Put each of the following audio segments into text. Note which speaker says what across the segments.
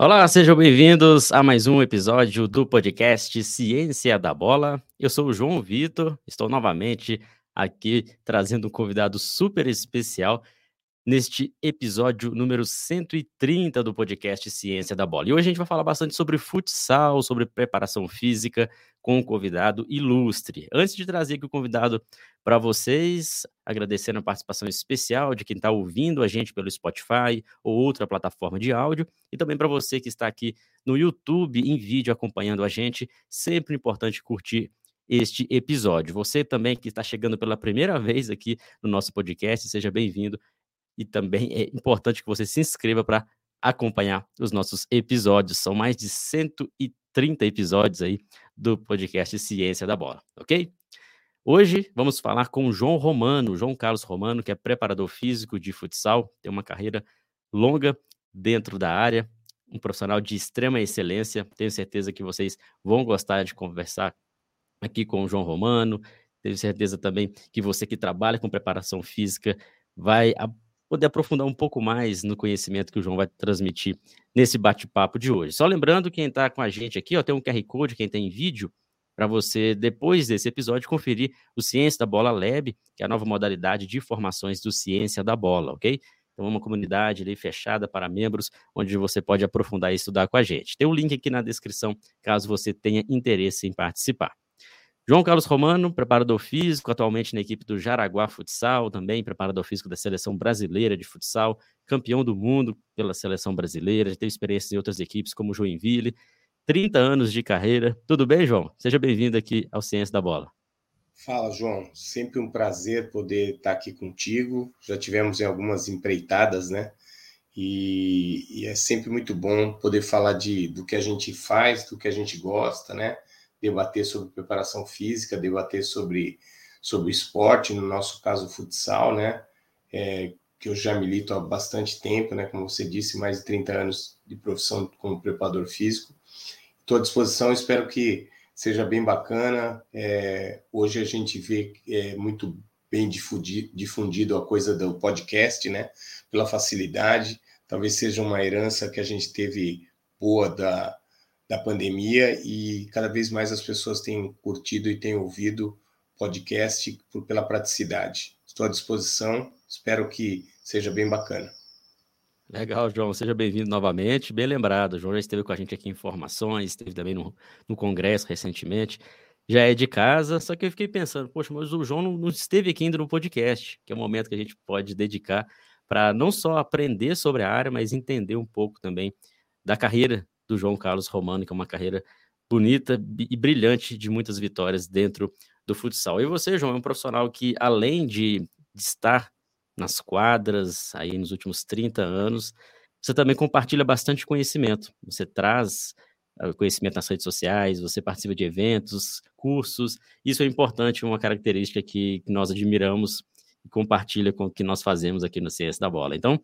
Speaker 1: Olá, sejam bem-vindos a mais um episódio do podcast Ciência da Bola. Eu sou o João Vitor, estou novamente aqui trazendo um convidado super especial neste episódio número 130 do podcast Ciência da Bola. E hoje a gente vai falar bastante sobre futsal, sobre preparação física com um convidado ilustre. Antes de trazer aqui o convidado para vocês, agradecendo a participação especial de quem está ouvindo a gente pelo Spotify ou outra plataforma de áudio, e também para você que está aqui no YouTube em vídeo acompanhando a gente, sempre importante curtir este episódio. Você também que está chegando pela primeira vez aqui no nosso podcast, seja bem-vindo e também é importante que você se inscreva para acompanhar os nossos episódios. São mais de 130 episódios aí do podcast Ciência da Bola, ok? Hoje vamos falar com o João Romano, João Carlos Romano, que é preparador físico de futsal, tem uma carreira longa dentro da área, um profissional de extrema excelência. Tenho certeza que vocês vão gostar de conversar aqui com o João Romano. Tenho certeza também que você que trabalha com preparação física vai poder aprofundar um pouco mais no conhecimento que o João vai transmitir nesse bate-papo de hoje. Só lembrando, quem está com a gente aqui, ó, tem um QR Code, quem tem vídeo, para você, depois desse episódio, conferir o Ciência da Bola Lab, que é a nova modalidade de formações do Ciência da Bola, ok? Então, é uma comunidade ali fechada para membros, onde você pode aprofundar e estudar com a gente. Tem o um link aqui na descrição, caso você tenha interesse em participar. João Carlos Romano, preparador físico, atualmente na equipe do Jaraguá Futsal, também preparador físico da seleção brasileira de futsal, campeão do mundo pela seleção brasileira, teve experiência em outras equipes como Joinville, 30 anos de carreira. Tudo bem, João? Seja bem-vindo aqui ao Ciência da Bola.
Speaker 2: Fala, João. Sempre um prazer poder estar aqui contigo. Já tivemos em algumas empreitadas, né? E, e é sempre muito bom poder falar de, do que a gente faz, do que a gente gosta, né? Debater sobre preparação física, debater sobre, sobre esporte, no nosso caso, futsal, né? É, que eu já milito há bastante tempo, né? Como você disse, mais de 30 anos de profissão como preparador físico. Estou à disposição, espero que seja bem bacana. É, hoje a gente vê é, muito bem difundido, difundido a coisa do podcast, né? Pela facilidade. Talvez seja uma herança que a gente teve boa da, da pandemia e cada vez mais as pessoas têm curtido e têm ouvido podcast por, pela praticidade. Estou à disposição, espero que seja bem bacana.
Speaker 1: Legal, João, seja bem-vindo novamente. Bem lembrado, o João já esteve com a gente aqui em Informações, esteve também no, no Congresso recentemente. Já é de casa, só que eu fiquei pensando, poxa, mas o João não, não esteve aqui ainda no podcast, que é o momento que a gente pode dedicar para não só aprender sobre a área, mas entender um pouco também da carreira do João Carlos Romano, que é uma carreira bonita e brilhante de muitas vitórias dentro do futsal. E você, João, é um profissional que, além de, estar nas quadras aí nos últimos 30 anos, você também compartilha bastante conhecimento. Você traz uh, conhecimento nas redes sociais, você participa de eventos, cursos. Isso é importante, uma característica que, que nós admiramos e compartilha com o que nós fazemos aqui no CS da Bola. Então,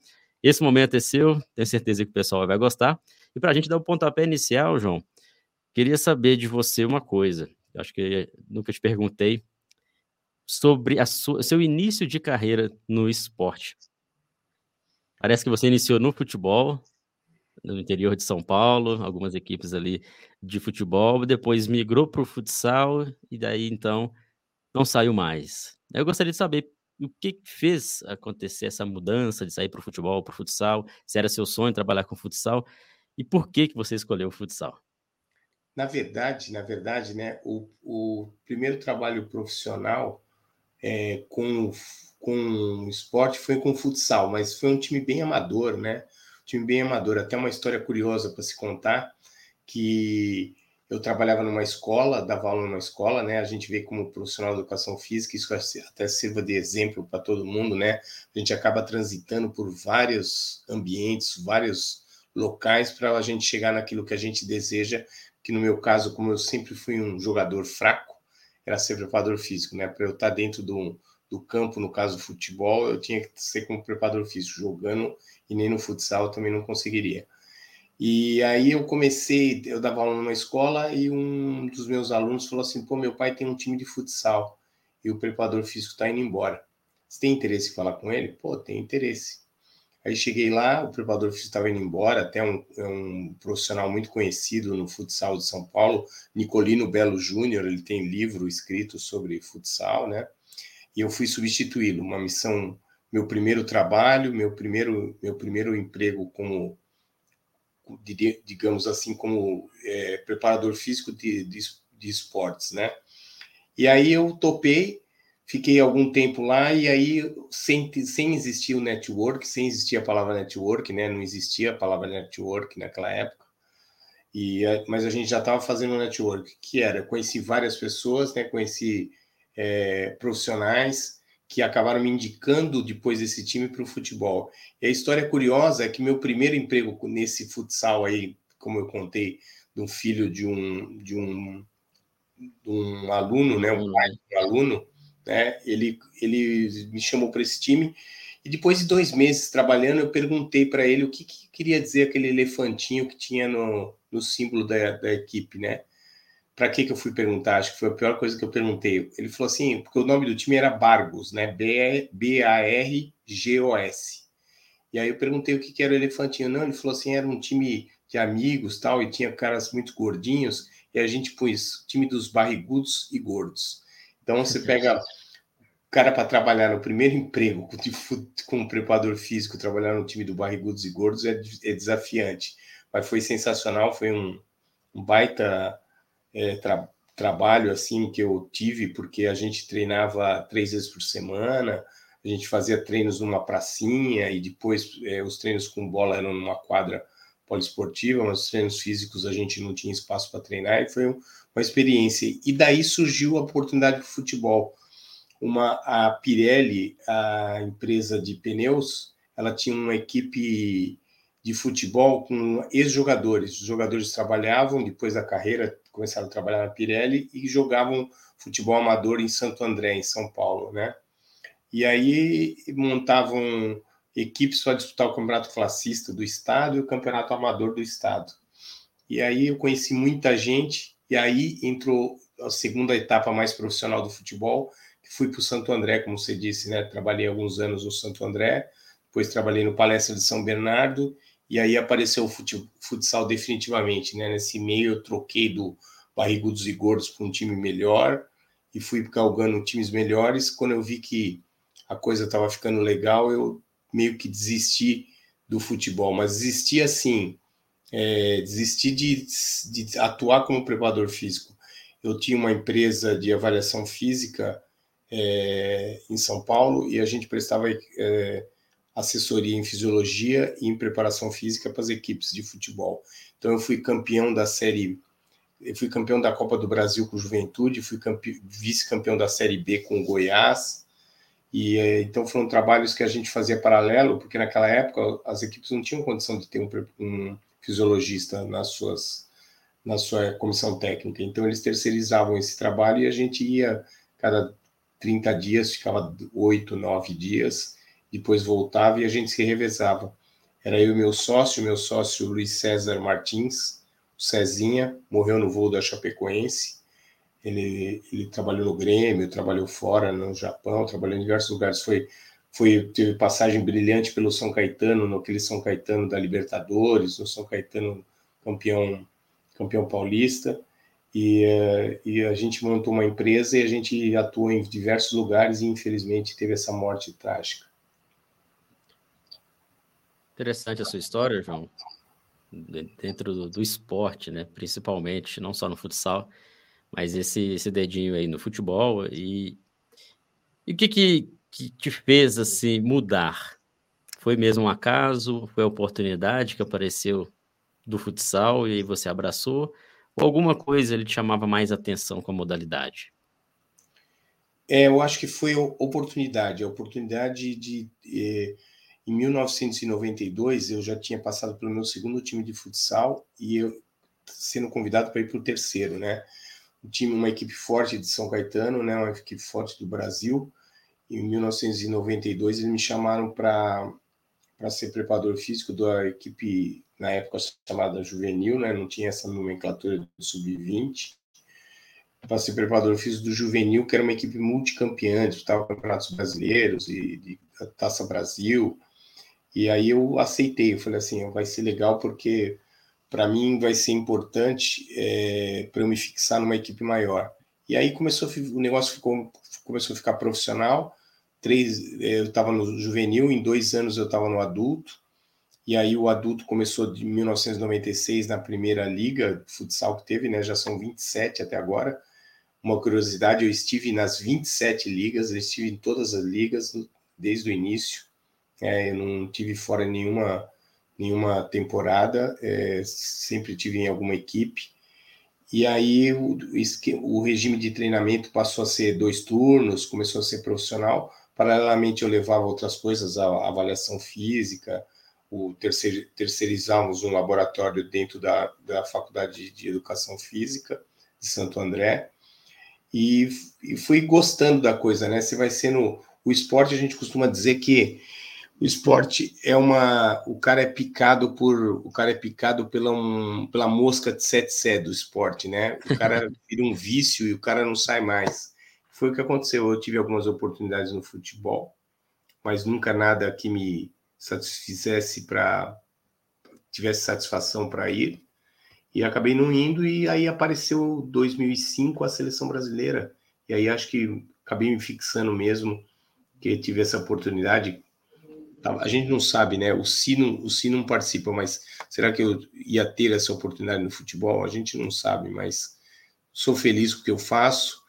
Speaker 1: esse momento é seu, tenho certeza que o pessoal vai gostar. E para a gente dar o pontapé inicial, João, queria saber de você uma coisa. Eu acho que nunca te perguntei sobre a sua, seu início de carreira no esporte. Parece que você iniciou no futebol, no interior de São Paulo, algumas equipes ali de futebol, depois migrou para o futsal e daí então não saiu mais. Eu gostaria de saber o que fez acontecer essa mudança de sair para o futebol, para o futsal, se era seu sonho trabalhar com futsal e por que, que você escolheu o futsal?
Speaker 2: Na verdade, na verdade, né, o, o primeiro trabalho profissional é, com, com esporte foi com futsal, mas foi um time bem amador, né? Um time bem amador. Até uma história curiosa para se contar, que eu trabalhava numa escola, dava aula numa escola, né? A gente vê como profissional de educação física, isso até sirva de exemplo para todo mundo, né? A gente acaba transitando por vários ambientes, vários locais para a gente chegar naquilo que a gente deseja, que no meu caso, como eu sempre fui um jogador fraco, era ser preparador físico, né? Para eu estar dentro do, do campo, no caso futebol, eu tinha que ser como preparador físico, jogando e nem no futsal eu também não conseguiria. E aí eu comecei, eu dava aula numa escola e um dos meus alunos falou assim: pô, meu pai tem um time de futsal e o preparador físico está indo embora. Você tem interesse em falar com ele? Pô, tem interesse. Aí cheguei lá, o preparador físico estava indo embora, até um, é um profissional muito conhecido no futsal de São Paulo, Nicolino Belo Júnior, ele tem livro escrito sobre futsal, né? E eu fui substituí-lo, uma missão, meu primeiro trabalho, meu primeiro, meu primeiro emprego como, digamos assim, como é, preparador físico de, de, de esportes, né? E aí eu topei, Fiquei algum tempo lá e aí, sem, sem existir o network, sem existir a palavra network, né? Não existia a palavra network naquela época. E, mas a gente já estava fazendo network, que era, conheci várias pessoas, né? Conheci é, profissionais que acabaram me indicando depois desse time para o futebol. E a história curiosa é que meu primeiro emprego nesse futsal aí, como eu contei, um filho de um, de um, de um aluno, né? Um pai de um aluno, né? Ele, ele me chamou para esse time e depois de dois meses trabalhando, eu perguntei para ele o que, que, queria dizer aquele elefantinho que tinha no, no símbolo da, da equipe, né? Para que, que eu fui perguntar? Acho que foi a pior coisa que eu perguntei. Ele falou assim, porque o nome do time era Bargos, né? B-A-R-G-O-S. E aí eu perguntei o que, que era o elefantinho. Não, ele falou assim, era um time de amigos tal, e tinha caras muito gordinhos, e a gente pôs time dos barrigudos e gordos. Então você pega o cara para trabalhar no primeiro emprego como preparador físico, trabalhar no time do Barrigudos e Gordos é, é desafiante. Mas foi sensacional, foi um, um baita é, tra, trabalho assim que eu tive, porque a gente treinava três vezes por semana, a gente fazia treinos numa pracinha e depois é, os treinos com bola eram numa quadra poliesportiva, mas os treinos físicos a gente não tinha espaço para treinar e foi um, uma experiência. E daí surgiu a oportunidade de futebol. Uma, a Pirelli, a empresa de pneus, ela tinha uma equipe de futebol com ex-jogadores. Os jogadores trabalhavam depois da carreira, começaram a trabalhar na Pirelli e jogavam futebol amador em Santo André, em São Paulo, né? E aí montavam equipes para disputar o campeonato classista do estado e o campeonato amador do estado. E aí eu conheci muita gente e aí entrou a segunda etapa mais profissional do futebol, fui para o Santo André, como você disse, né? Trabalhei alguns anos no Santo André, depois trabalhei no Palestra de São Bernardo, e aí apareceu o futsal definitivamente, né? Nesse meio eu troquei do Barrigudos e Gordos para um time melhor e fui galgando times melhores. Quando eu vi que a coisa estava ficando legal, eu meio que desisti do futebol, mas desisti assim, é, desisti de, de atuar como preparador físico. Eu tinha uma empresa de avaliação física é, em São Paulo e a gente prestava é, assessoria em fisiologia e em preparação física para as equipes de futebol. Então eu fui campeão da série, eu fui campeão da Copa do Brasil com Juventude, fui vice-campeão da série B com Goiás. E é, então foram trabalhos que a gente fazia paralelo, porque naquela época as equipes não tinham condição de ter um, um fisiologista nas suas, na sua comissão técnica. Então, eles terceirizavam esse trabalho e a gente ia cada 30 dias, ficava oito, nove dias, depois voltava e a gente se revezava. Era eu e meu sócio, meu sócio Luiz César Martins, o Cezinha, morreu no voo da Chapecoense. Ele, ele trabalhou no Grêmio, trabalhou fora, no Japão, trabalhou em diversos lugares. Foi foi teve passagem brilhante pelo São Caetano, no aquele São Caetano da Libertadores, no São Caetano campeão campeão paulista. E, uh, e a gente montou uma empresa e a gente atua em diversos lugares e infelizmente teve essa morte trágica.
Speaker 1: Interessante a sua história, João. Dentro do, do esporte, né? Principalmente, não só no futsal, mas esse, esse dedinho aí no futebol. E, e o que, que que te fez assim mudar? Foi mesmo um acaso? Foi a oportunidade que apareceu do futsal e aí você abraçou? Ou alguma coisa ele te chamava mais atenção com a modalidade?
Speaker 2: É, eu acho que foi oportunidade, a oportunidade de, de em 1992 eu já tinha passado pelo meu segundo time de futsal e eu sendo convidado para ir para o terceiro, né? Um time, uma equipe forte de São Caetano, né? Uma equipe forte do Brasil em 1992 eles me chamaram para para ser preparador físico da equipe na época chamada juvenil, né? Não tinha essa nomenclatura do sub-20. Para ser preparador físico do juvenil, que era uma equipe multicampeã, disputava campeonatos brasileiros e de Taça Brasil. E aí eu aceitei, eu falei assim, vai ser legal porque para mim vai ser importante é, para eu me fixar numa equipe maior. E aí começou, o negócio ficou, começou a ficar profissional. Três, é, eu estava no juvenil, em dois anos eu estava no adulto. E aí o adulto começou de 1996 na primeira liga futsal que teve, né? Já são 27 até agora. Uma curiosidade, eu estive nas 27 ligas, eu estive em todas as ligas desde o início. É, eu não tive fora nenhuma nenhuma temporada, é, sempre tive em alguma equipe. E aí o, o regime de treinamento passou a ser dois turnos, começou a ser profissional. Paralelamente eu levava outras coisas, a, avaliação física, o terceir, terceirizamos um laboratório dentro da, da Faculdade de Educação Física de Santo André. E, e fui gostando da coisa, né? Você vai sendo. O esporte, a gente costuma dizer que o esporte é uma. O cara é picado por. O cara é picado pela, um, pela mosca de sete sé do esporte, né? O cara vira um vício e o cara não sai mais. Foi o que aconteceu. Eu tive algumas oportunidades no futebol, mas nunca nada que me satisfizesse para. tivesse satisfação para ir. E acabei não indo, e aí apareceu 2005 a seleção brasileira. E aí acho que acabei me fixando mesmo, que tive essa oportunidade a gente não sabe, né? O Sino, o Sino não participa, mas será que eu ia ter essa oportunidade no futebol? A gente não sabe, mas sou feliz com o que eu faço,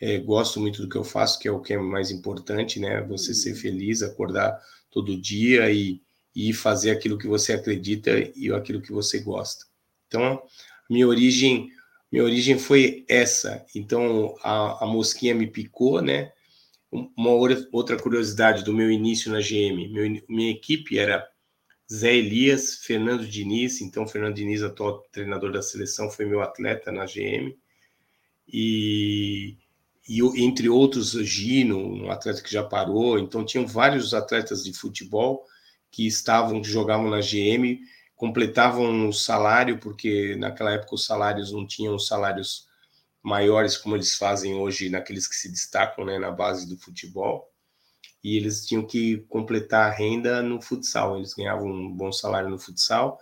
Speaker 2: é, gosto muito do que eu faço, que é o que é mais importante, né? Você ser feliz, acordar todo dia e, e fazer aquilo que você acredita e aquilo que você gosta. Então, minha origem, minha origem foi essa. Então, a, a mosquinha me picou, né? Uma outra curiosidade do meu início na GM, meu, minha equipe era Zé Elias, Fernando Diniz, então Fernando Diniz, atual treinador da seleção, foi meu atleta na GM, e, e entre outros Gino, um atleta que já parou, então tinham vários atletas de futebol que estavam, que jogavam na GM, completavam o salário, porque naquela época os salários não tinham salários maiores como eles fazem hoje naqueles que se destacam né, na base do futebol. E eles tinham que completar a renda no futsal. Eles ganhavam um bom salário no futsal.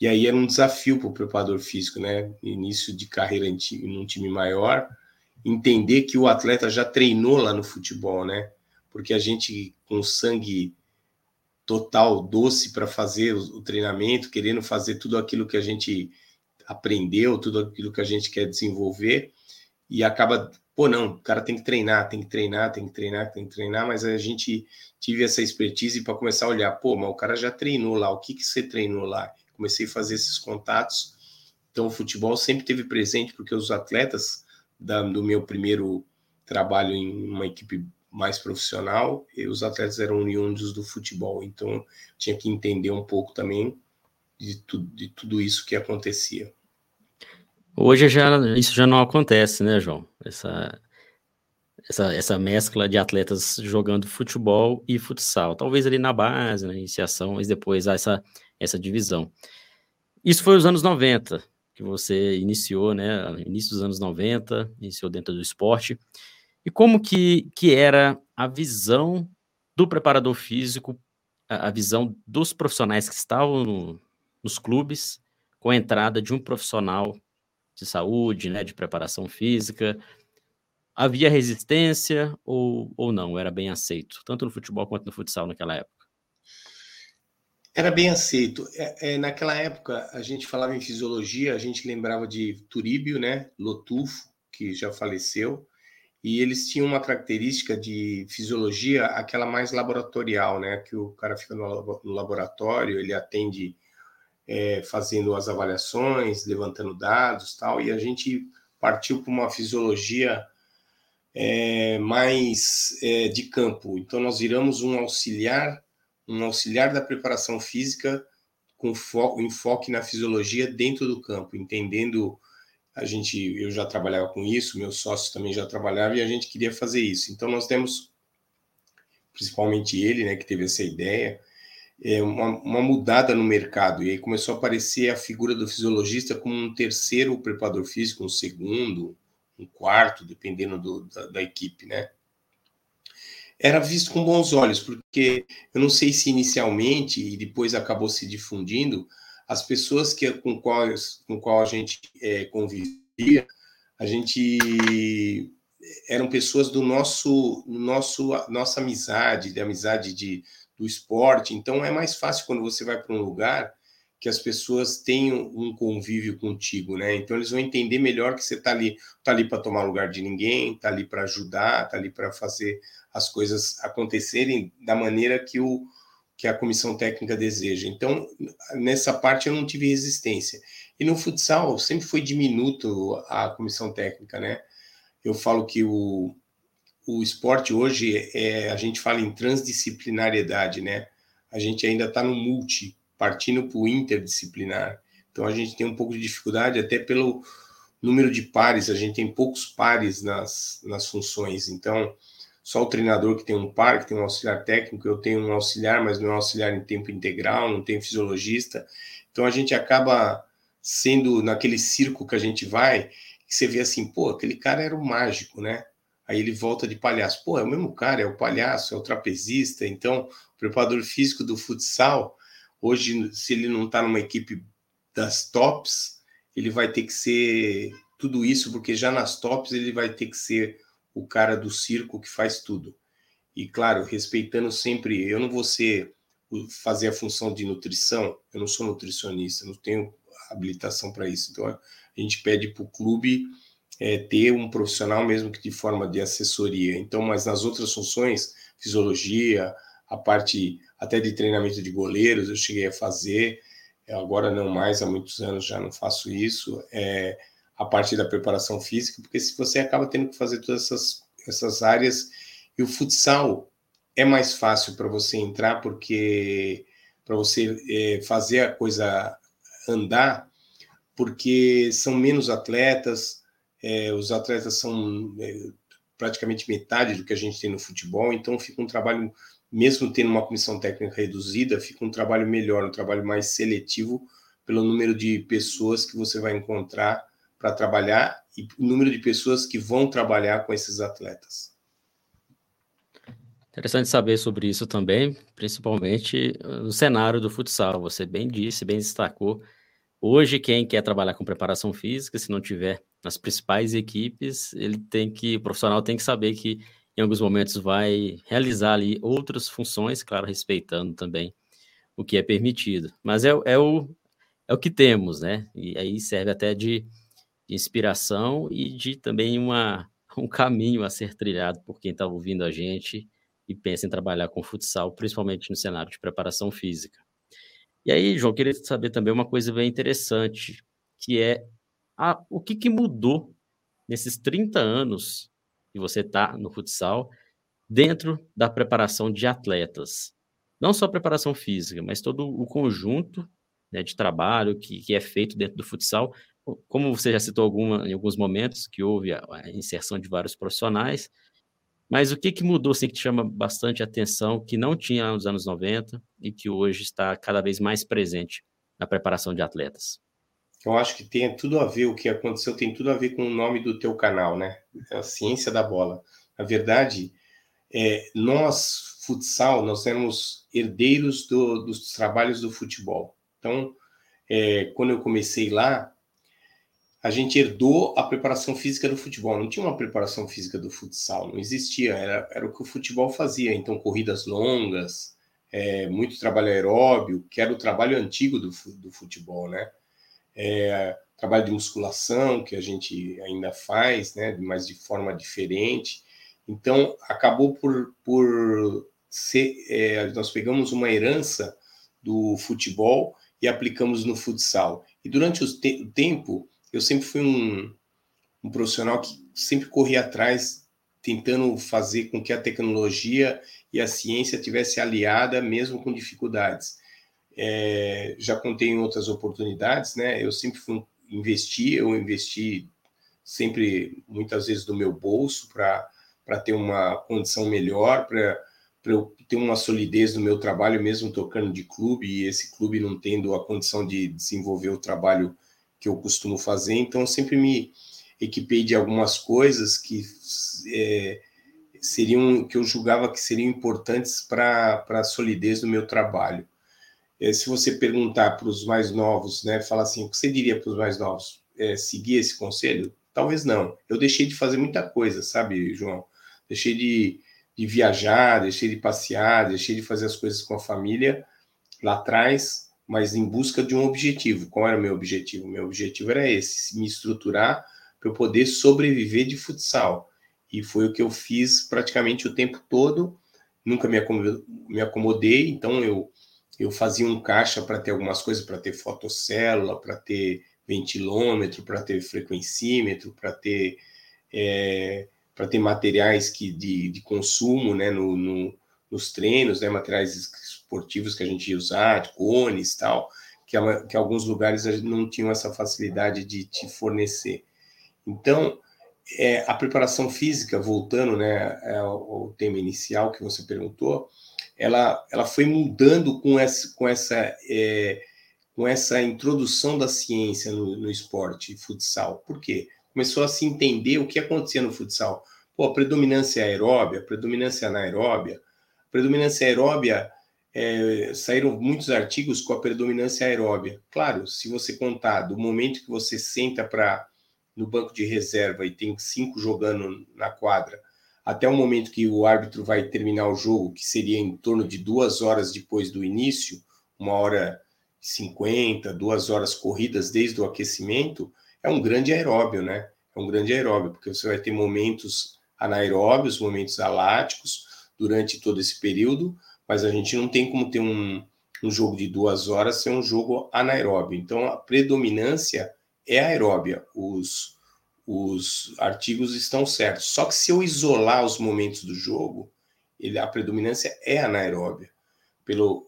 Speaker 2: E aí era um desafio para o preparador físico né início de carreira em num time maior entender que o atleta já treinou lá no futebol né? Porque a gente com sangue total doce para fazer o, o treinamento querendo fazer tudo aquilo que a gente aprendeu, tudo aquilo que a gente quer desenvolver, e acaba, pô, não, o cara tem que treinar, tem que treinar, tem que treinar, tem que treinar, mas a gente tive essa expertise para começar a olhar, pô, mas o cara já treinou lá, o que, que você treinou lá? Comecei a fazer esses contatos, então o futebol sempre teve presente, porque os atletas da, do meu primeiro trabalho em uma equipe mais profissional, e os atletas eram oriundos do futebol, então tinha que entender um pouco também de, tu, de tudo isso que acontecia.
Speaker 1: Hoje já, isso já não acontece, né, João? Essa, essa, essa mescla de atletas jogando futebol e futsal. Talvez ali na base, na iniciação, mas depois há essa, essa divisão. Isso foi os anos 90 que você iniciou, né? Início dos anos 90, iniciou dentro do esporte. E como que, que era a visão do preparador físico, a, a visão dos profissionais que estavam no, nos clubes, com a entrada de um profissional de saúde, né, de preparação física. Havia resistência ou, ou não? Era bem aceito, tanto no futebol quanto no futsal naquela época?
Speaker 2: Era bem aceito. É, é, naquela época, a gente falava em fisiologia, a gente lembrava de Turíbio, né, Lotufo, que já faleceu, e eles tinham uma característica de fisiologia, aquela mais laboratorial, né, que o cara fica no, laboratório, ele atende é, fazendo as avaliações, levantando dados tal, e a gente partiu para uma fisiologia é, mais é, de campo. Então nós viramos um auxiliar, um auxiliar da preparação física com foco, enfoque na fisiologia dentro do campo, entendendo a gente, eu já trabalhava com isso, meus sócios também já trabalhavam e a gente queria fazer isso. Então nós temos, principalmente ele, né, que teve essa ideia, é, uma, uma, mudada no mercado, e aí começou a aparecer a figura do fisiologista como um terceiro preparador físico, um segundo, um quarto, dependendo do, da, da, equipe, né? era visto com bons olhos, porque eu não sei se inicialmente e depois acabou se difundindo, as pessoas que com quais com qual a gente é, convivia, a gente eram pessoas do nosso nosso nossa amizade, de amizade de do esporte. Então é mais fácil quando você vai para um lugar que as pessoas tenham um convívio contigo, né? Então eles vão entender melhor que você está ali, tá ali para tomar lugar de ninguém, tá ali para ajudar, tá ali para fazer as coisas acontecerem da maneira que o que a comissão técnica deseja. Então, nessa parte eu não tive resistência. E no futsal sempre foi diminuto a comissão técnica, né? Eu falo que o, o esporte hoje é a gente fala em transdisciplinariedade, né? A gente ainda está no multi, partindo para o interdisciplinar. Então a gente tem um pouco de dificuldade até pelo número de pares, a gente tem poucos pares nas, nas funções. Então, só o treinador que tem um par, que tem um auxiliar técnico, eu tenho um auxiliar, mas não é um auxiliar em tempo integral, não tenho fisiologista. Então a gente acaba sendo naquele circo que a gente vai, que você vê assim, pô, aquele cara era o mágico, né? Aí ele volta de palhaço. Pô, é o mesmo cara, é o palhaço, é o trapezista. Então, o preparador físico do futsal, hoje, se ele não está numa equipe das tops, ele vai ter que ser tudo isso, porque já nas tops ele vai ter que ser o cara do circo que faz tudo. E claro, respeitando sempre, eu não vou ser fazer a função de nutrição, eu não sou nutricionista, não tenho habilitação para isso. Então a gente pede para o clube é, ter um profissional mesmo que de forma de assessoria. Então, mas nas outras funções, fisiologia, a parte até de treinamento de goleiros, eu cheguei a fazer, agora não mais, há muitos anos já não faço isso. É, a parte da preparação física, porque se você acaba tendo que fazer todas essas, essas áreas, e o futsal é mais fácil para você entrar, porque para você é, fazer a coisa andar, porque são menos atletas, é, os atletas são é, praticamente metade do que a gente tem no futebol, então fica um trabalho, mesmo tendo uma comissão técnica reduzida, fica um trabalho melhor, um trabalho mais seletivo pelo número de pessoas que você vai encontrar para trabalhar e o número de pessoas que vão trabalhar com esses atletas.
Speaker 1: Interessante saber sobre isso também, principalmente uh, no cenário do futsal. Você bem disse, bem destacou. Hoje, quem quer trabalhar com preparação física, se não tiver nas principais equipes, ele tem que, o profissional tem que saber que em alguns momentos vai realizar ali outras funções, claro, respeitando também o que é permitido. Mas é, é, o, é o que temos, né? E aí serve até de de inspiração e de também uma, um caminho a ser trilhado por quem está ouvindo a gente e pensa em trabalhar com futsal, principalmente no cenário de preparação física. E aí, João, queria saber também uma coisa bem interessante, que é a, o que, que mudou nesses 30 anos que você está no futsal dentro da preparação de atletas. Não só a preparação física, mas todo o conjunto né, de trabalho que, que é feito dentro do futsal como você já citou alguma, em alguns momentos, que houve a, a inserção de vários profissionais, mas o que, que mudou assim, que te chama bastante atenção, que não tinha nos anos 90 e que hoje está cada vez mais presente na preparação de atletas?
Speaker 2: Eu acho que tem tudo a ver, o que aconteceu tem tudo a ver com o nome do teu canal, né? É a ciência da bola. Na verdade, é, nós, futsal, nós éramos herdeiros do, dos trabalhos do futebol. Então, é, quando eu comecei lá, a gente herdou a preparação física do futebol. Não tinha uma preparação física do futsal, não existia. Era, era o que o futebol fazia. Então, corridas longas, é, muito trabalho aeróbio, que era o trabalho antigo do, do futebol, né? É, trabalho de musculação, que a gente ainda faz, né? Mas de forma diferente. Então, acabou por, por ser. É, nós pegamos uma herança do futebol e aplicamos no futsal. E durante o, te o tempo eu sempre fui um, um profissional que sempre corria atrás, tentando fazer com que a tecnologia e a ciência tivesse aliada, mesmo com dificuldades. É, já contei em outras oportunidades, né? Eu sempre fui investir, eu investi sempre, muitas vezes, do meu bolso para ter uma condição melhor, para eu ter uma solidez no meu trabalho, mesmo tocando de clube, e esse clube não tendo a condição de desenvolver o trabalho que eu costumo fazer, então sempre me equipei de algumas coisas que é, seriam que eu julgava que seriam importantes para a solidez do meu trabalho. É, se você perguntar para os mais novos, né, falar assim, o que você diria para os mais novos? É, seguir esse conselho? Talvez não. Eu deixei de fazer muita coisa, sabe, João? Deixei de, de viajar, deixei de passear, deixei de fazer as coisas com a família lá atrás, mas em busca de um objetivo. Qual era o meu objetivo? Meu objetivo era esse: me estruturar para eu poder sobreviver de futsal. E foi o que eu fiz praticamente o tempo todo. Nunca me acomodei, me acomodei então eu eu fazia um caixa para ter algumas coisas, para ter fotocélula, para ter ventilômetro, para ter frequencímetro, para ter é, para ter materiais que, de, de consumo né, no, no, nos treinos, né, materiais esportivos que a gente ia usar, cones tal, que, que alguns lugares não tinham essa facilidade de te fornecer. Então, é, a preparação física, voltando né, ao, ao tema inicial que você perguntou, ela, ela foi mudando com essa, com essa, é, com essa introdução da ciência no, no esporte futsal. Por quê? Começou a se entender o que acontecia no futsal. Pô, a predominância aeróbia, a predominância anaeróbia. A predominância aeróbia, é, saíram muitos artigos com a predominância aeróbia. Claro, se você contar do momento que você senta para no banco de reserva e tem cinco jogando na quadra, até o momento que o árbitro vai terminar o jogo, que seria em torno de duas horas depois do início, uma hora e cinquenta, duas horas corridas desde o aquecimento, é um grande aeróbio, né? É um grande aeróbio, porque você vai ter momentos anaeróbios, momentos aláticos durante todo esse período, mas a gente não tem como ter um, um jogo de duas horas ser um jogo anaeróbio. Então, a predominância é aeróbia. Os, os artigos estão certos. Só que se eu isolar os momentos do jogo, ele, a predominância é anaeróbia, pelo,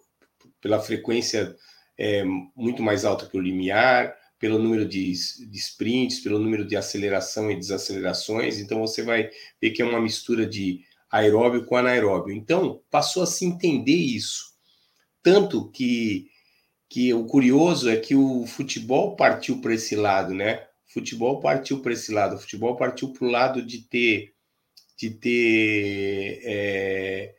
Speaker 2: pela frequência é, muito mais alta que o limiar, pelo número de, de sprints, pelo número de aceleração e desacelerações. Então você vai ver que é uma mistura de aeróbio com anaeróbio. Então passou a se entender isso. Tanto que, que o curioso é que o futebol partiu para esse lado, né? Futebol partiu para esse lado, o futebol partiu para o lado de ter, de ter é,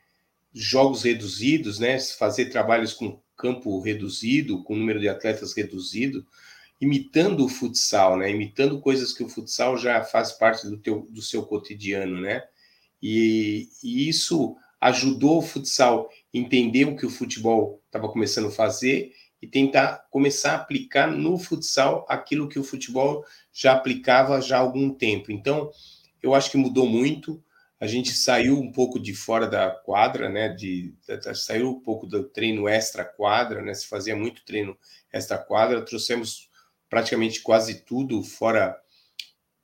Speaker 2: jogos reduzidos, né? fazer trabalhos com campo reduzido, com número de atletas reduzido, imitando o futsal, né? imitando coisas que o futsal já faz parte do, teu, do seu cotidiano. Né? E, e isso ajudou o futsal a entender o que o futebol estava começando a fazer e tentar começar a aplicar no futsal aquilo que o futebol já aplicava já há algum tempo. Então, eu acho que mudou muito. A gente saiu um pouco de fora da quadra, né? De, saiu um pouco do treino extra quadra, né? Se fazia muito treino extra quadra. Trouxemos praticamente quase tudo fora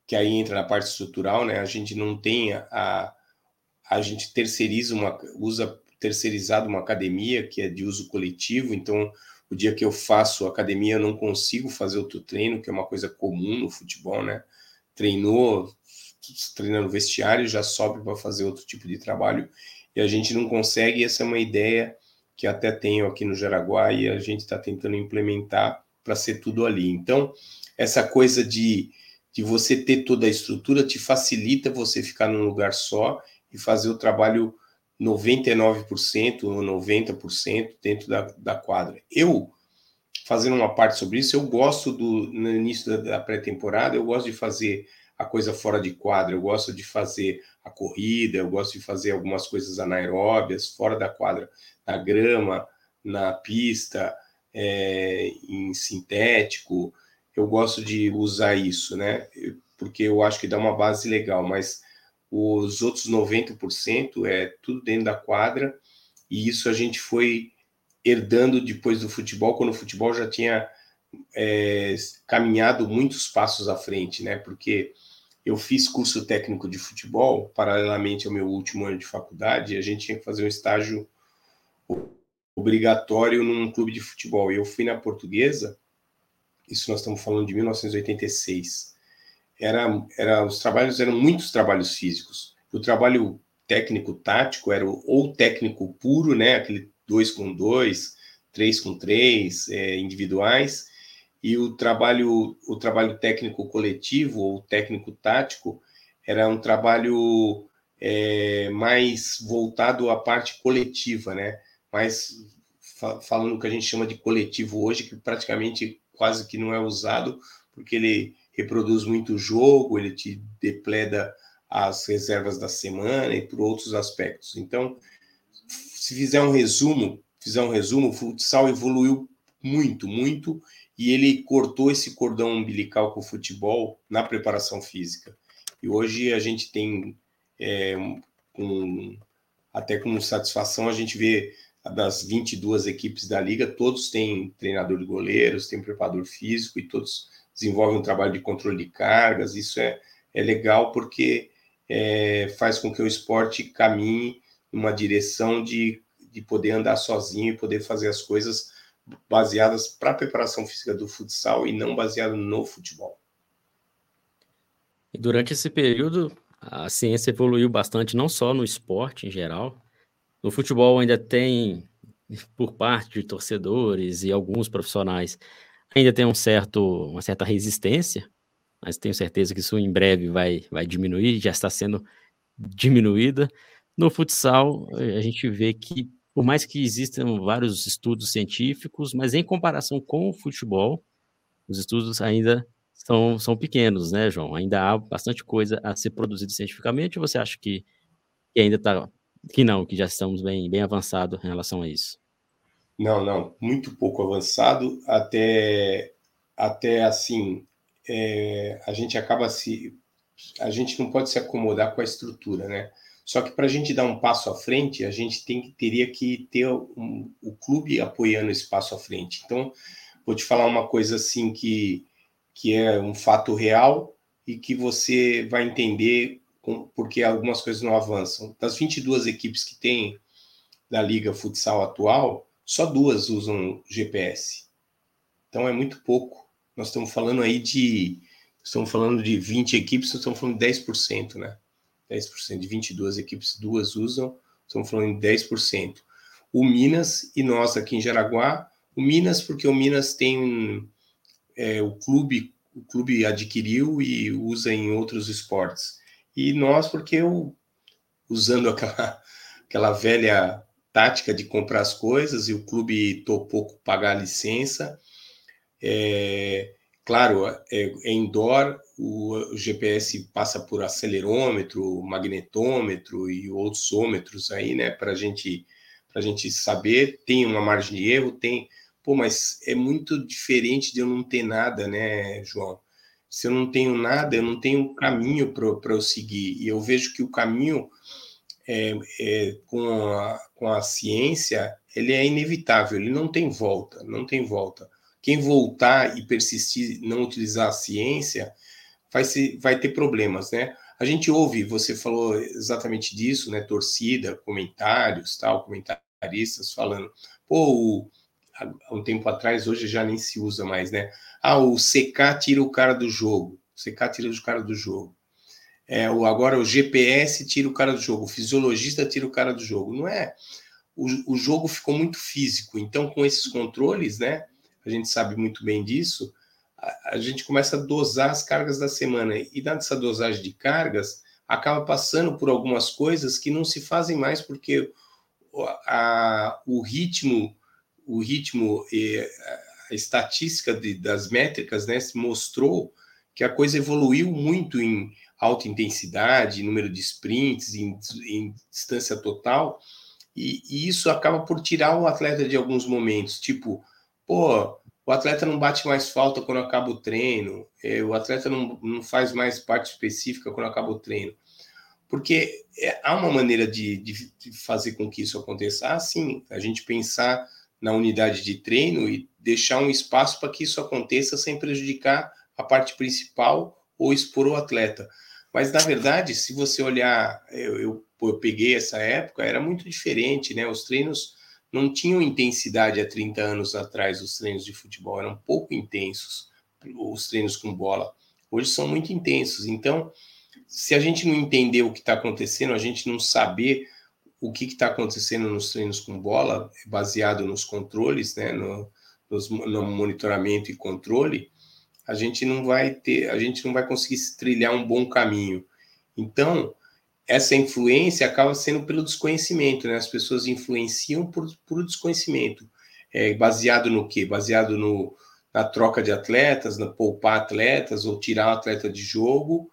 Speaker 2: que aí entra na parte estrutural, né? A gente não tem a a gente terceiriza uma usa terceirizado uma academia que é de uso coletivo, então o dia que eu faço academia, eu não consigo fazer outro treino, que é uma coisa comum no futebol, né? Treinou, treina no vestiário, já sobe para fazer outro tipo de trabalho e a gente não consegue. Essa é uma ideia que até tenho aqui no Jaraguá e a gente está tentando implementar para ser tudo ali. Então, essa coisa de, de você ter toda a estrutura te facilita você ficar num lugar só e fazer o trabalho 99% ou 90% dentro da, da quadra. Eu, fazendo uma parte sobre isso, eu gosto do, no início da, da pré-temporada, eu gosto de fazer a coisa fora de quadra, eu gosto de fazer a corrida, eu gosto de fazer algumas coisas anaeróbias, fora da quadra, na grama, na pista, é, em sintético, eu gosto de usar isso, né? Porque eu acho que dá uma base legal, mas os outros 90% é tudo dentro da quadra, e isso a gente foi herdando depois do futebol, quando o futebol já tinha é, caminhado muitos passos à frente, né? Porque eu fiz curso técnico de futebol, paralelamente ao meu último ano de faculdade, e a gente tinha que fazer um estágio obrigatório num clube de futebol. E eu fui na portuguesa, isso nós estamos falando de 1986 era, era os trabalhos eram muitos trabalhos físicos. O trabalho técnico tático era ou técnico puro, né, aquele dois com dois, três com três, é, individuais, e o trabalho o trabalho técnico coletivo ou técnico tático era um trabalho é, mais voltado à parte coletiva, né? Mais fa falando o que a gente chama de coletivo hoje, que praticamente quase que não é usado, porque ele reproduz muito jogo, ele te depleda as reservas da semana e por outros aspectos. Então, se fizer um resumo, fizer um resumo, o futsal evoluiu muito, muito, e ele cortou esse cordão umbilical com o futebol na preparação física. E hoje a gente tem, é, com, até com satisfação, a gente vê das 22 equipes da liga, todos têm treinador de goleiros, têm preparador físico e todos desenvolvem um trabalho de controle de cargas. Isso é, é legal porque é, faz com que o esporte caminhe numa direção de, de poder andar sozinho e poder fazer as coisas baseadas para a preparação física do futsal e não baseado no futebol.
Speaker 1: E durante esse período, a ciência evoluiu bastante, não só no esporte em geral. No futebol ainda tem, por parte de torcedores e alguns profissionais, ainda tem um certo, uma certa resistência mas tenho certeza que isso em breve vai, vai diminuir, já está sendo diminuída. No futsal, a gente vê que, por mais que existam vários estudos científicos, mas em comparação com o futebol, os estudos ainda são, são pequenos, né, João? Ainda há bastante coisa a ser produzida cientificamente, ou você acha que, que ainda está, que não, que já estamos bem, bem avançados em relação a isso?
Speaker 2: Não, não, muito pouco avançado, até, até assim, é, a gente acaba se. A gente não pode se acomodar com a estrutura, né? Só que para a gente dar um passo à frente, a gente tem teria que ter um, o clube apoiando esse passo à frente. Então, vou te falar uma coisa assim que, que é um fato real e que você vai entender com, porque algumas coisas não avançam. Das 22 equipes que tem da Liga Futsal atual, só duas usam GPS. Então é muito pouco nós estamos falando aí de. Estamos falando de 20 equipes, estamos falando de 10%, né? 10%. De 22 equipes, duas usam, estamos falando de 10%. O Minas e nós aqui em Jaraguá, o Minas, porque o Minas tem é, o clube, o clube adquiriu e usa em outros esportes. E nós, porque eu, usando aquela, aquela velha tática de comprar as coisas e o clube topou pagar a licença, é, claro, é, é indoor, o, o, GPS passa por acelerômetro, magnetômetro e outros ômetros aí, né, para gente, a gente saber. Tem uma margem de erro, tem. Pô, mas é muito diferente de eu não ter nada, né, João? Se eu não tenho nada, eu não tenho caminho para eu seguir. E eu vejo que o caminho é, é, com, a, com a ciência, ele é inevitável, ele não tem volta, não tem volta quem voltar e persistir não utilizar a ciência vai, ser, vai ter problemas, né? A gente ouve, você falou exatamente disso, né? Torcida, comentários, tal, comentaristas falando, pô, há um tempo atrás, hoje já nem se usa mais, né? Ah, o CK tira o cara do jogo, o CK tira o cara do jogo. É, o, agora o GPS tira o cara do jogo, o fisiologista tira o cara do jogo. Não é? O, o jogo ficou muito físico, então com esses controles, né? a gente sabe muito bem disso, a, a gente começa a dosar as cargas da semana. E nessa dosagem de cargas, acaba passando por algumas coisas que não se fazem mais porque a, o ritmo, o ritmo e a estatística de, das métricas né, mostrou que a coisa evoluiu muito em alta intensidade, número de sprints, em, em distância total, e, e, isso acaba por tirar o atleta de alguns momentos, tipo, pô, o atleta não bate mais falta quando acaba o treino, é, o atleta não, não faz mais parte específica quando acaba o treino. Porque é, há uma maneira de, de, de, fazer com que isso aconteça. Ah, sim, a gente pensar na unidade de treino e deixar um espaço para que isso aconteça sem prejudicar a parte principal ou expor o atleta. Mas, na verdade, se você olhar, eu, eu, eu peguei essa época, era muito diferente, né? Os treinos não tinham intensidade há 30 anos atrás os treinos de futebol, eram pouco intensos os treinos com bola. Hoje são muito intensos. Então, se a gente não entender o que está acontecendo, a gente não saber o que está acontecendo nos treinos com bola, baseado nos controles, né, no, nos, no monitoramento e controle, a gente não vai ter, a gente não vai conseguir trilhar um bom caminho. Então, essa influência acaba sendo pelo desconhecimento, né? As pessoas influenciam por, por desconhecimento. É, baseado no quê? Baseado no, na troca de atletas, na poupar atletas ou tirar o atleta de jogo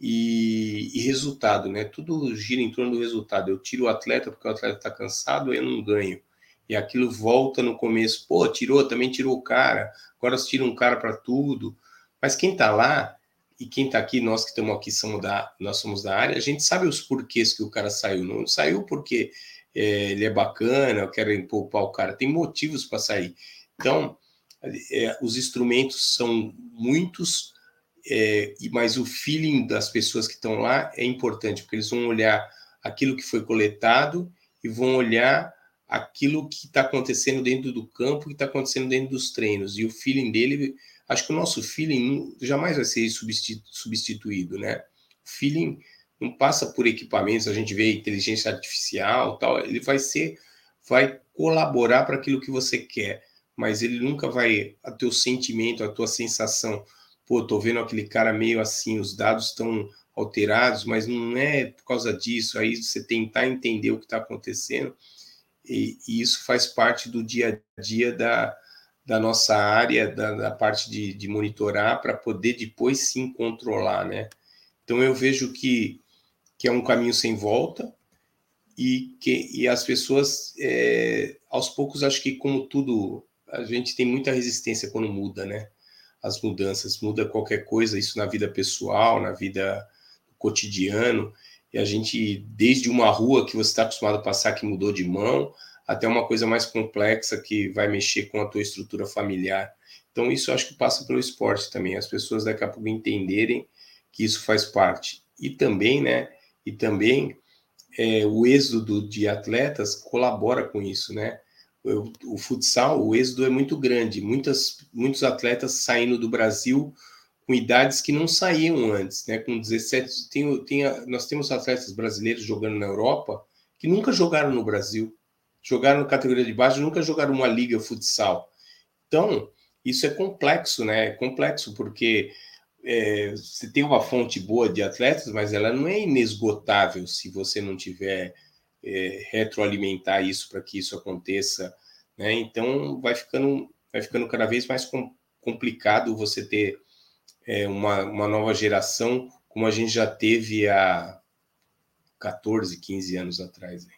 Speaker 2: e, e, resultado, né? Tudo gira em torno do resultado. Eu tiro o atleta porque o atleta está cansado, eu não ganho. E aquilo volta no começo. Pô, tirou, também tirou o cara. Agora se tira um cara para tudo. Mas quem está lá e quem está aqui, nós que estamos aqui somos da, nós somos da área, a gente sabe os porquês que o cara saiu. Não saiu porque é, ele é bacana, eu quero poupar o cara. Tem motivos para sair. Então, é, os instrumentos são muitos, é, mas o feeling das pessoas que estão lá é importante, porque eles vão olhar aquilo que foi coletado e vão olhar aquilo que está acontecendo dentro do campo, que está acontecendo dentro dos treinos. E o feeling dele Acho que o nosso feeling jamais vai ser substituído, né? O feeling não passa por equipamentos, a gente vê inteligência artificial, tal, ele vai ser, vai colaborar para aquilo que você quer, mas ele nunca vai, a teu sentimento, a tua sensação, pô, tô vendo aquele cara meio assim, os dados estão alterados, mas não é por causa disso, aí você tentar entender o que está acontecendo, e, e, isso faz parte do dia a dia da, da nossa área, da, da parte de, de monitorar, para poder depois sim controlar, né? Então eu vejo que, que é um caminho sem volta e que e as pessoas, é, aos poucos, acho que como tudo, a gente tem muita resistência quando muda, né? As mudanças, muda qualquer coisa, isso na vida pessoal, na vida cotidiano, e a gente, desde uma rua que você está acostumado a passar que mudou de mão, até uma coisa mais complexa que vai mexer com a tua estrutura familiar. Então, isso acho que passa pelo esporte também, as pessoas daqui a pouco entenderem que isso faz parte. E também, né? E também é, o êxodo de atletas colabora com isso, né? O, o, futsal, o êxodo é muito grande, muitas, muitos atletas saindo do Brasil com idades que não saíam antes, né? Com 17, tem, tem, nós temos atletas brasileiros jogando na Europa que nunca jogaram no Brasil jogaram na categoria de base, nunca jogaram uma liga futsal. Então, isso é complexo, né? É complexo porque é, você tem uma fonte boa de atletas, mas ela não é inesgotável se você não tiver é, retroalimentar isso para que isso aconteça, né? Então, vai ficando, vai ficando cada vez mais com, complicado você ter é, uma, uma nova geração como a gente já teve há 14, 15 anos atrás. Né?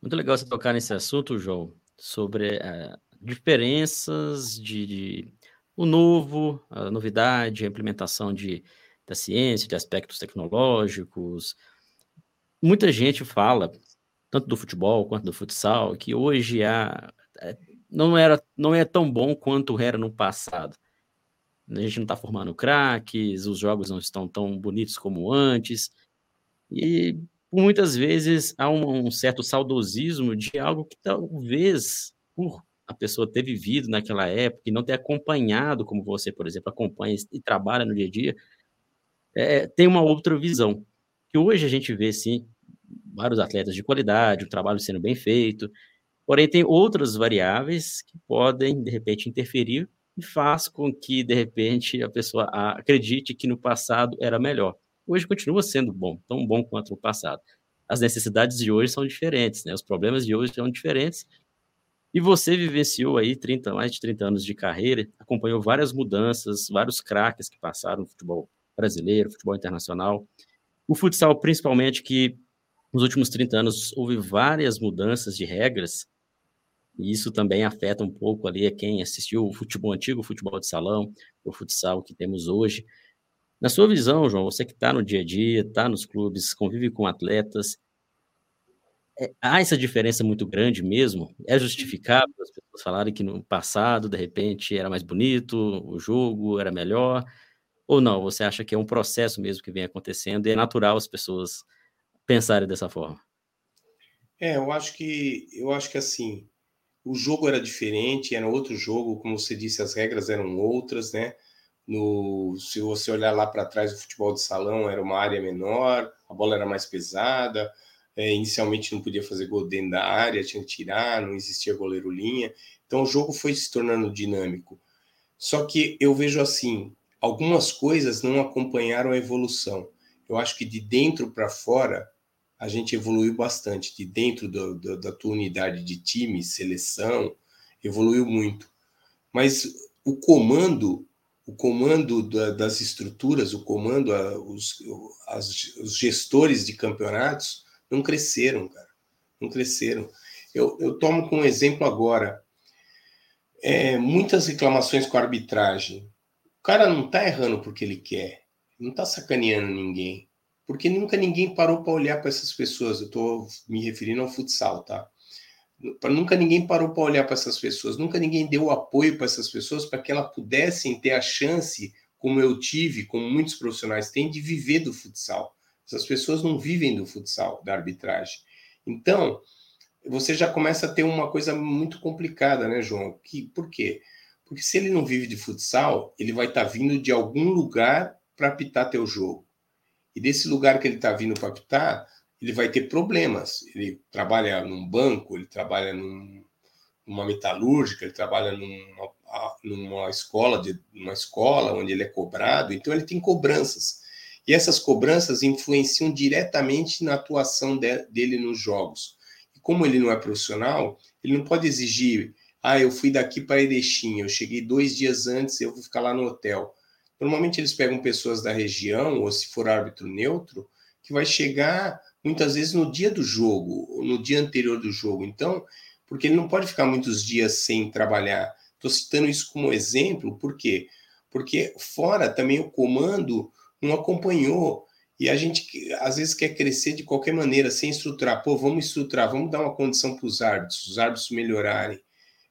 Speaker 1: Muito legal você tocar nesse assunto, João, sobre uh, diferenças de, de, o novo, a novidade, a implementação de, da ciência, de aspectos tecnológicos. Muita gente fala, tanto do futebol quanto do futsal, que hoje há, é, não, era, não é tão bom quanto era no passado. A gente não está formando craques, os jogos não estão tão bonitos como antes. E muitas vezes há um, um, certo saudosismo de algo que talvez, por a pessoa ter vivido naquela época e não ter acompanhado, como você, por exemplo, acompanha e trabalha no dia a dia, é, tem uma outra visão. Que hoje a gente vê, sim, vários atletas de qualidade, o trabalho sendo bem feito, porém tem outras variáveis que podem, de repente, interferir e faz com que, de repente, a pessoa acredite que no passado era melhor hoje continua sendo bom, tão bom quanto no passado. As necessidades de hoje são diferentes, né? Os problemas de hoje são diferentes. E você vivenciou aí 30, mais de 30 anos de carreira, acompanhou várias mudanças, vários craques que passaram no futebol brasileiro, futebol internacional. O futsal, principalmente, que nos últimos 30 anos houve várias mudanças de regras, e isso também afeta um pouco ali a quem assistiu o futebol antigo, o futebol de salão, o futsal que temos hoje. Na sua visão, João, você que está no dia a dia, está nos clubes, convive com atletas, é, há essa diferença muito grande mesmo? É justificável as pessoas falarem que no passado, de repente, era mais bonito, o jogo era melhor? Ou não? Você acha que é um processo mesmo que vem acontecendo e é natural as pessoas pensarem dessa forma?
Speaker 2: É, eu acho que eu acho que assim, o jogo era diferente, era outro jogo, como você disse, as regras eram outras, né? No, se você olhar lá para trás, o futebol de salão era uma área menor, a bola era mais pesada, é, inicialmente não podia fazer gol dentro da área, tinha que tirar, não existia goleiro linha. Então o jogo foi se tornando dinâmico. Só que eu vejo assim, algumas coisas não acompanharam a evolução. eu acho que de dentro para fora a gente evoluiu bastante. De dentro do, do, da tua unidade de time, seleção, evoluiu muito. Mas o comando, o comando da, das estruturas, o comando, a, os, as, os gestores de campeonatos não cresceram, cara. Não cresceram. Eu, eu tomo como exemplo agora é, muitas reclamações com a arbitragem. O cara não está errando porque ele quer, não está sacaneando ninguém, porque nunca ninguém parou para olhar para essas pessoas. Eu estou me referindo ao futsal, tá? Nunca ninguém parou para olhar para essas pessoas, nunca ninguém deu apoio para essas pessoas para que elas pudessem ter a chance, como eu tive, como muitos profissionais têm, de viver do futsal. Essas pessoas não vivem do futsal, da arbitragem. Então, você já começa a ter uma coisa muito complicada, né, João? Que, por quê? Porque se ele não vive de futsal, ele vai estar tá vindo de algum lugar para apitar teu jogo. E desse lugar que ele está vindo para apitar, ele vai ter problemas. Ele trabalha num banco, ele trabalha num, numa metalúrgica, ele trabalha numa, numa escola, de, numa escola onde ele é cobrado, então ele tem cobranças. E essas cobranças influenciam diretamente na atuação de, dele nos jogos. E como ele não é profissional, ele não pode exigir, ah, eu fui daqui para Erechim, eu cheguei dois dias antes, eu vou ficar lá no hotel. Normalmente eles pegam pessoas da região, ou se for árbitro neutro, que vai chegar muitas vezes no dia do jogo, ou no dia anterior do jogo. Então, porque ele não pode ficar muitos dias sem trabalhar. Estou citando isso como exemplo, por quê? Porque fora também o comando não acompanhou. E a gente às vezes quer crescer de qualquer maneira, sem estruturar. Pô, vamos estruturar, vamos dar uma condição para os árbitros, os árbitros melhorarem.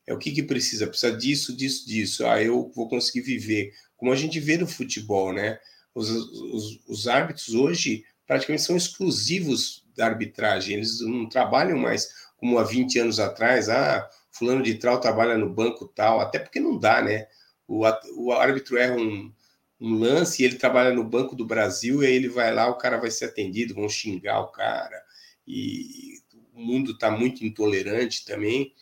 Speaker 2: É o que, que precisa? Precisa disso, disso, disso. Ah, eu vou conseguir viver. Como a gente vê no futebol, né? Os, os, os árbitros hoje praticamente são exclusivos da arbitragem. Eles não trabalham mais como há 20 anos atrás. Ah, fulano de tal trabalha no banco tal. Até porque não dá, né? O, o árbitro erra um, um lance e ele trabalha no Banco do Brasil e aí ele vai lá, o cara vai ser atendido, vão xingar o cara. E o mundo está muito intolerante também,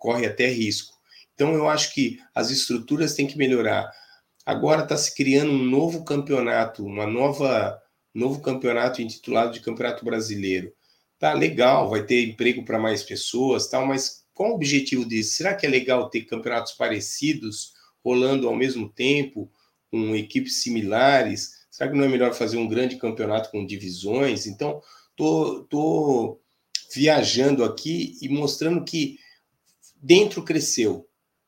Speaker 2: corre até risco. Então eu acho que as estruturas têm que melhorar. Agora está se criando um novo campeonato, uma nova novo campeonato intitulado de Campeonato Brasileiro. Tá legal, vai ter emprego para mais pessoas, tal, mas qual o objetivo disso? Será que é legal ter campeonatos parecidos rolando ao mesmo tempo? com equipes similares? Será que não é melhor fazer um grande campeonato com divisões? Então, tô, tô viajando aqui e mostrando que dentro cresceu.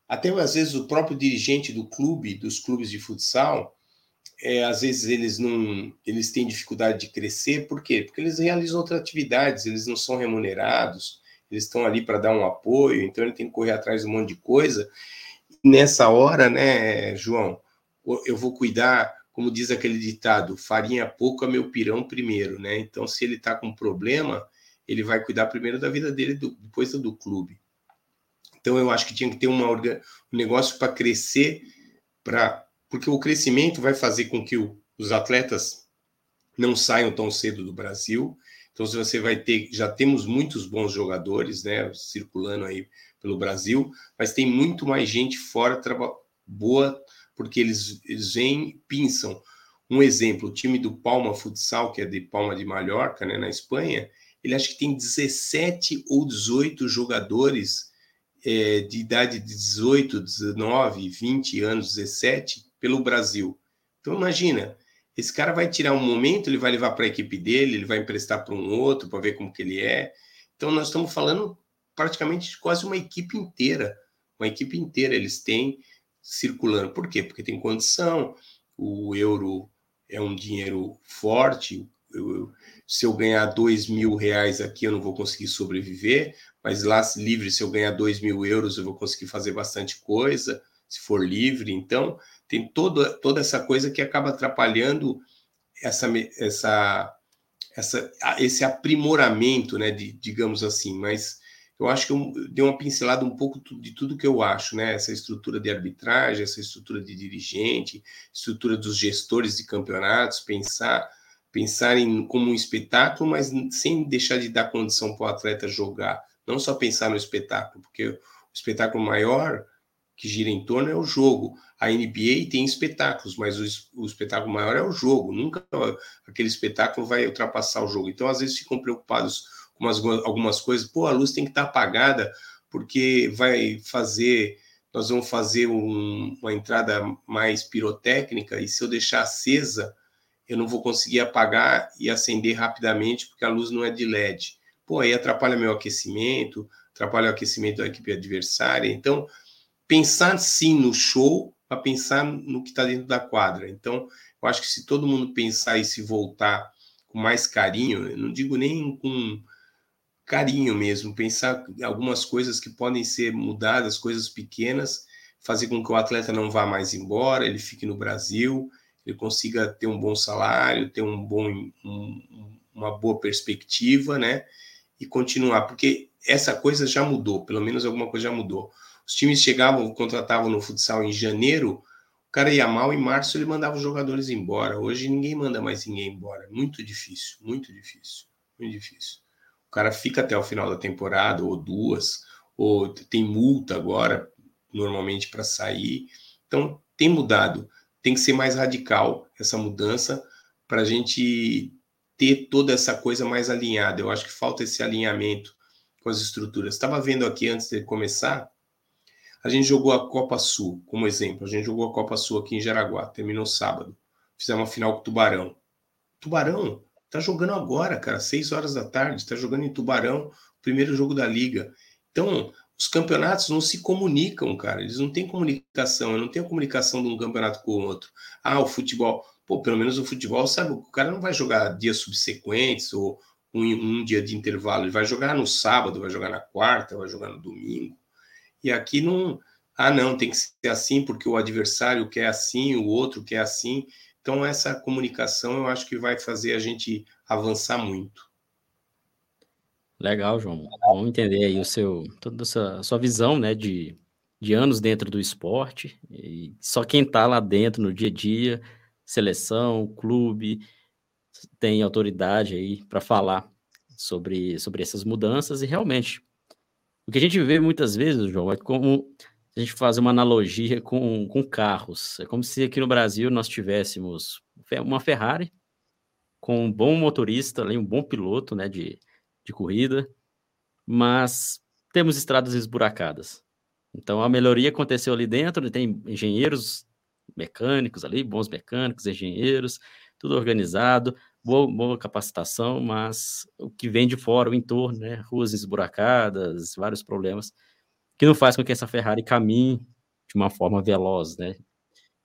Speaker 2: Até às vezes o próprio dirigente do clube, dos clubes de futsal, é, às vezes eles não, eles têm dificuldade de crescer, por quê? Porque eles realizam outras atividades, eles não são remunerados, eles estão ali para dar um apoio, então ele tem que correr atrás de um monte de coisa. nessa hora, né, João, eu vou cuidar, como diz aquele ditado, farinha pouca, meu pirão primeiro, né? Então, se ele está com problema, ele vai cuidar primeiro da vida dele, do, depois do clube. Então, eu acho que tinha que ter uma, um negócio para crescer, para porque o crescimento vai fazer com que o, os atletas não saiam tão cedo do Brasil. Então, se você vai ter, já temos muitos bons jogadores, né, circulando aí pelo Brasil, mas tem muito mais gente fora boa porque eles, eles vêm pinçam. Um exemplo, o time do Palma Futsal, que é de Palma de Mallorca, né, na Espanha, ele acha que tem 17 ou 18 jogadores é, de idade de 18, 19, 20 anos, 17, pelo Brasil. Então, imagina, esse cara vai tirar um momento, ele vai levar para a equipe dele, ele vai emprestar para um outro, para ver como que ele é. Então, nós estamos falando praticamente de quase uma equipe inteira. Uma equipe inteira eles têm circulando. Por quê? Porque tem condição, o euro é um dinheiro forte. Eu, se eu ganhar dois mil reais aqui, eu não vou conseguir sobreviver, mas lá livre, se eu ganhar dois mil euros, eu vou conseguir fazer bastante coisa, se for livre. Então, tem toda, toda essa coisa que acaba atrapalhando essa, essa, essa, esse aprimoramento, né, de, digamos assim, mas eu acho que eu dei uma pincelada um pouco de tudo que eu acho, né? Essa estrutura de arbitragem, essa estrutura de dirigente, estrutura dos gestores de campeonatos, pensar pensar em como um espetáculo, mas sem deixar de dar condição para o atleta jogar. Não só pensar no espetáculo, porque o espetáculo maior que gira em torno é o jogo. A NBA tem espetáculos, mas o, espetáculo maior é o jogo. Nunca aquele espetáculo vai ultrapassar o jogo. Então, às vezes, ficam preocupados com umas, algumas coisas. Pô, a luz tem que estar apagada porque vai fazer. Nós vamos fazer um, uma entrada mais pirotécnica e se eu deixar acesa, eu não vou conseguir apagar e acender rapidamente porque a luz não é de LED. Pô, aí atrapalha meu aquecimento, atrapalha o aquecimento da equipe adversária. Então, pensar sim no show para pensar no que está dentro da quadra. Então, eu acho que se todo mundo pensar e se voltar com mais carinho, não digo nem com carinho mesmo, pensar algumas coisas que podem ser mudadas, coisas pequenas, fazer com que o atleta não vá mais embora, ele fique no Brasil, ele consiga ter um bom salário, ter um bom, um, uma boa perspectiva, né? E continuar, porque essa coisa já mudou, pelo menos alguma coisa já mudou. Os times chegavam, contratavam no futsal em janeiro, o cara ia mal, em março ele mandava os jogadores embora. Hoje ninguém manda mais ninguém embora. Muito difícil, muito difícil, muito difícil. O cara fica até o final da temporada, ou duas, ou tem multa agora, normalmente, para sair. Então, tem mudado. Tem que ser mais radical essa mudança para a gente ter toda essa coisa mais alinhada. Eu acho que falta esse alinhamento com as estruturas. Estava vendo aqui antes de começar, a gente jogou a Copa Sul, como exemplo. A gente jogou a Copa Sul aqui em Jaraguá, terminou sábado. Fizemos uma final com o Tubarão. Tubarão tá jogando agora, cara, seis horas da tarde, tá jogando em Tubarão, primeiro jogo da liga. Então, os campeonatos não se comunicam, cara. Eles não têm comunicação. Eu não tenho comunicação de um campeonato com o outro. Ah, o futebol. Pô, pelo menos o futebol, sabe? O cara não vai jogar dias subsequentes ou um, um dia de intervalo. Ele vai jogar no sábado, vai jogar na quarta, vai jogar no domingo. E aqui não. Ah, não, tem que ser assim porque o adversário quer assim, o outro quer assim. Então, essa comunicação eu acho que vai fazer a gente avançar muito.
Speaker 1: Legal, João. Vamos entender aí o seu, toda essa sua visão, né, de, de anos dentro do esporte. E só quem está lá dentro no dia a dia, seleção, clube, tem autoridade aí para falar sobre, sobre essas mudanças e realmente o que a gente vê muitas vezes, João, é como a gente faz uma analogia com, com carros. É como se aqui no Brasil nós tivéssemos uma Ferrari com um bom motorista, um bom piloto né, de, de corrida, mas temos estradas esburacadas. Então a melhoria aconteceu ali dentro, tem engenheiros mecânicos ali, bons mecânicos, engenheiros, tudo organizado, boa, boa capacitação, mas o que vem de fora, o entorno, né? Ruas esburacadas, vários problemas, que não faz com que essa Ferrari caminhe de uma forma veloz, né?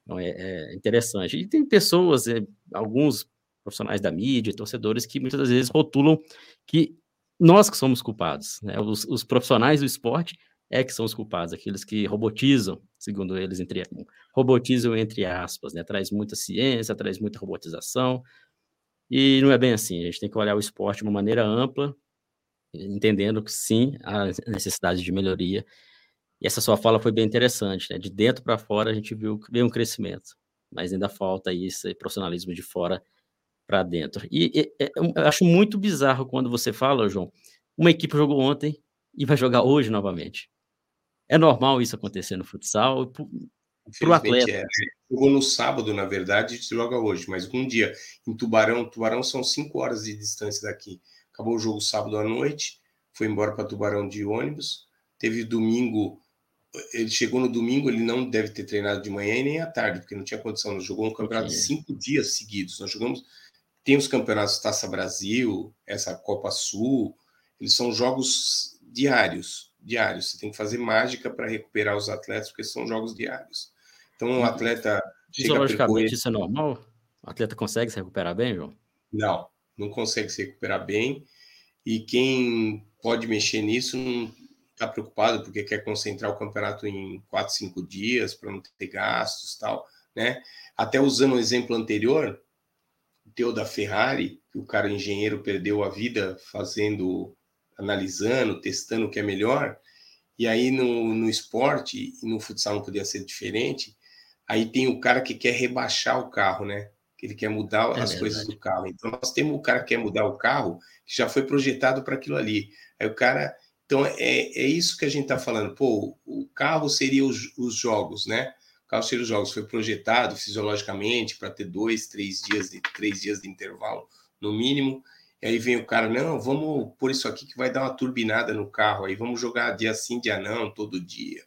Speaker 1: Então é, é interessante. E tem pessoas, é, alguns profissionais da mídia, torcedores, que muitas vezes rotulam que nós que somos culpados, né? Os, os profissionais do esporte é que são os culpados, aqueles que robotizam, segundo eles, entre robotizam entre aspas, né? Traz muita ciência, traz muita robotização, e não é bem assim, a gente tem que olhar o esporte de uma maneira ampla, entendendo que sim, há necessidade de melhoria. E essa sua fala foi bem interessante, né? De dentro para fora a gente viu, viu um crescimento, mas ainda falta isso, profissionalismo de fora para dentro. E, e é, eu acho muito bizarro quando você fala, João, uma equipe jogou ontem e vai jogar hoje novamente. É normal isso acontecer no futsal?
Speaker 2: para o atleta. É. Jogou no sábado, na verdade, joga hoje, mas um dia em Tubarão, Tubarão são cinco horas de distância daqui. Acabou o jogo sábado à noite, foi embora para Tubarão de ônibus. Teve domingo, ele chegou no domingo, ele não deve ter treinado de manhã e nem à tarde, porque não tinha condição. Nós jogamos um campeonato okay. cinco dias seguidos. Nós jogamos, tem os campeonatos Taça Brasil, essa Copa Sul, eles são jogos diários, diários. Você tem que fazer mágica para recuperar os atletas, porque são jogos diários. Então, o um atleta.
Speaker 1: Fisiologicamente, isso é normal? O atleta consegue se recuperar bem, João?
Speaker 2: Não, não consegue se recuperar bem. E quem pode mexer nisso não está preocupado porque quer concentrar o campeonato em quatro, cinco dias para não ter gastos tal, né? Até usando o exemplo anterior, o teu da Ferrari, que o cara engenheiro perdeu a vida fazendo, analisando, testando o que é melhor, e aí no, no esporte e no futsal não podia ser diferente, Aí tem o cara que quer rebaixar o carro, né? Que ele quer mudar é as verdade. coisas do carro. Então nós temos o cara que quer mudar o carro que já foi projetado para aquilo ali. Aí o cara Então, é, é isso que a gente está falando. Pô, o carro seria os, os jogos, né? O carro seria os jogos. Foi projetado fisiologicamente para ter dois, três dias de três dias de intervalo, no mínimo. E aí vem o cara, não, vamos pôr isso aqui que vai dar uma turbinada no carro. Aí vamos jogar dia sim, dia não, todo dia.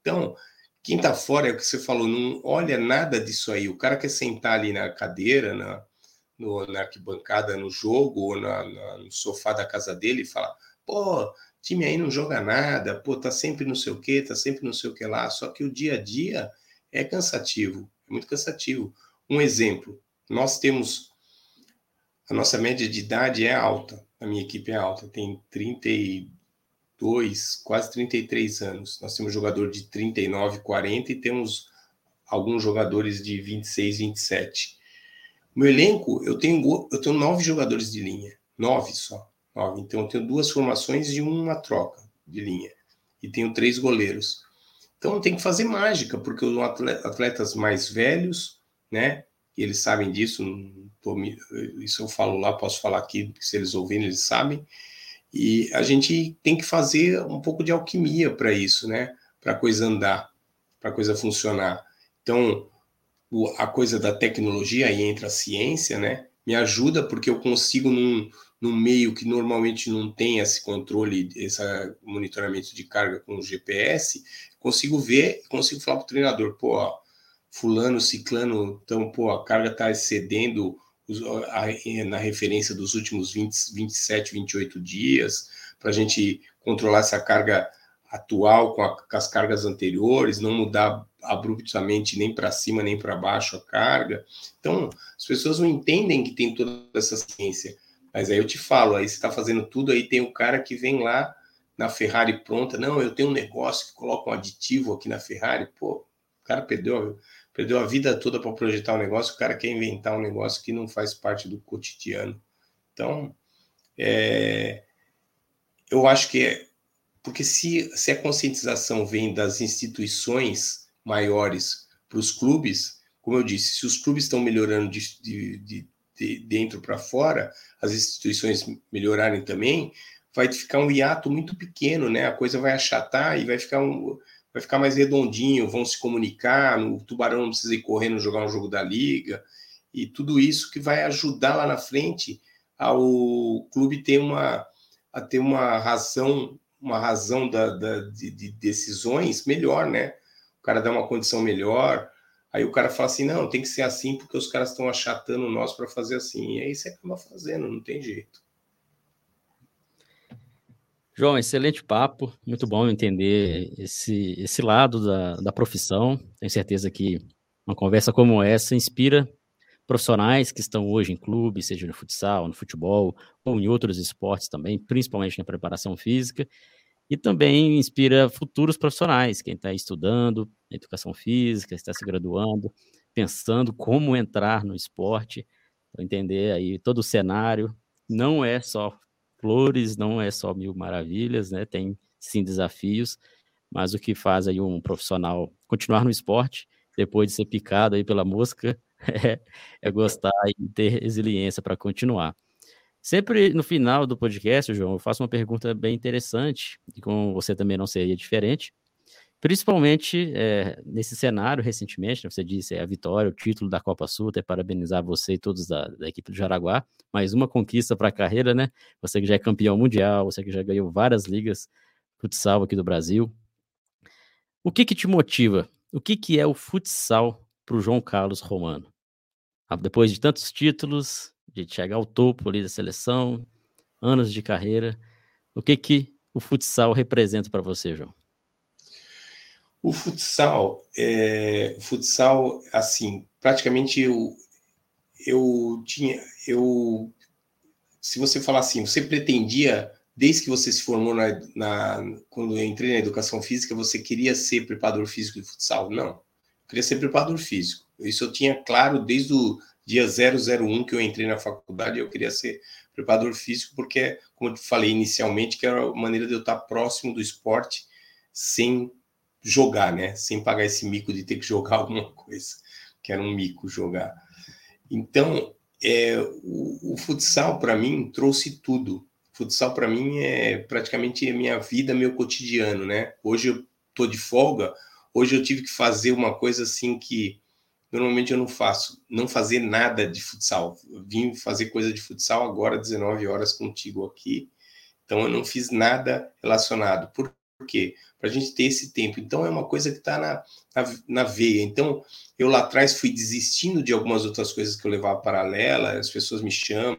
Speaker 2: Então, quem está fora é o que você falou, não olha nada disso aí. O cara quer sentar ali na cadeira, na, no, na arquibancada, no jogo, ou na, na, no sofá da casa dele e fala: pô, time aí não joga nada, pô, tá sempre não sei o que, tá sempre não sei o que lá. Só que o dia a dia é cansativo, é muito cansativo. Um exemplo: nós temos. A nossa média de idade é alta, a minha equipe é alta, tem 32 quase 33 anos. Nós temos jogador de 39, 40 e temos alguns jogadores de 26, 27. Meu elenco, eu tenho, eu tenho nove jogadores de linha, nove só. Nove. Então, eu tenho duas formações e uma troca de linha. E tenho três goleiros. Então, tem que fazer mágica, porque os atletas mais velhos, né? E eles sabem disso, tô, isso eu falo lá, posso falar aqui, se eles ouvirem, eles sabem. E a gente tem que fazer um pouco de alquimia para isso, né? Para a coisa andar, para a coisa funcionar. Então, a coisa da tecnologia, aí entra a ciência, né? Me ajuda porque eu consigo, num, num meio que normalmente não tem esse controle, esse monitoramento de carga com o GPS, consigo ver, consigo falar para o treinador, pô, ó, fulano, ciclano, então, pô, a carga está excedendo na referência dos últimos 20, 27, 28 dias, para a gente controlar essa carga atual com, a, com, as cargas anteriores, não mudar abruptamente nem para cima nem para baixo a carga. Então, as pessoas não entendem que tem toda essa ciência. Mas aí eu te falo, aí você está fazendo tudo, aí tem o cara que vem lá na Ferrari pronta, não, eu tenho um negócio que coloca um aditivo aqui na Ferrari, pô, o cara perdeu, perdeu a vida toda para projetar um negócio, o cara quer inventar um negócio que não faz parte do cotidiano. Então, é, eu acho que é, porque se, se a conscientização vem das instituições maiores para os clubes, como eu disse, se os clubes estão melhorando de, de, de, de dentro para fora, as instituições melhorarem também, vai ficar um hiato muito pequeno, né? A coisa vai achatar e vai ficar um, vai ficar mais redondinho, vão se comunicar, o Tubarão não precisa ir correndo jogar um jogo da liga, e tudo isso que vai ajudar lá na frente ao clube ter uma a ter uma razão uma razão da, da de, de, decisões melhor, né? O cara dá uma condição melhor, aí o cara fala assim, não, tem que ser assim porque os caras estão achatando nós para fazer assim, e aí você acaba fazendo, não tem jeito.
Speaker 1: João, excelente papo, muito bom entender esse, esse lado da, da profissão. Tenho certeza que uma conversa como essa inspira profissionais que estão hoje em clube, seja no futsal, no futebol ou em outros esportes também, principalmente na preparação física, e também inspira futuros profissionais, quem está estudando educação física, está se graduando, pensando como entrar no esporte, para entender aí todo o cenário. Não é só flores, não é só mil maravilhas, né? Tem sim desafios, mas o que faz aí um profissional continuar no esporte, depois de ser picado aí pela mosca, é, é gostar e ter resiliência para continuar. Sempre no final do podcast, João, eu faço uma pergunta bem interessante, e com você também não seria diferente. Principalmente é, nesse cenário, recentemente, né, você disse é, a vitória, o título da Copa Sul, até parabenizar você e todos da, da equipe do Jaraguá. Mais uma conquista para a carreira, né? Você que já é campeão mundial, você que já ganhou várias ligas futsal aqui do Brasil. O que que te motiva? O que que é o futsal para o João Carlos Romano? Ah, depois de tantos títulos, de chegar ao topo ali da seleção, anos de carreira, o que que o futsal representa para você, João?
Speaker 2: O futsal, é, futsal, assim, praticamente eu, eu tinha, eu, se você falar assim, você pretendia, desde que você se formou na, na quando eu entrei na educação física, você queria ser preparador físico de futsal? Não, eu queria ser preparador físico. Isso eu tinha claro desde o dia 001 que eu entrei na faculdade, eu queria ser preparador físico, porque, como eu falei inicialmente, que era a maneira de eu estar próximo do esporte sem jogar, né? Sem pagar esse mico de ter que jogar alguma coisa, que era um mico jogar. Então, é, o, o futsal, para mim, trouxe tudo. O futsal para mim é praticamente a minha vida, meu cotidiano, né? Hoje eu tô de folga, hoje eu tive que fazer uma coisa assim que normalmente eu não faço, não fazer nada de futsal. Eu vim fazer coisa de futsal agora, 19 horas contigo aqui, então eu não fiz nada relacionado. Por quê? Para a gente ter esse tempo. Então é uma coisa que está na, na, na, veia. Então eu lá atrás fui desistindo de algumas outras coisas que eu levava paralela, as pessoas me chamam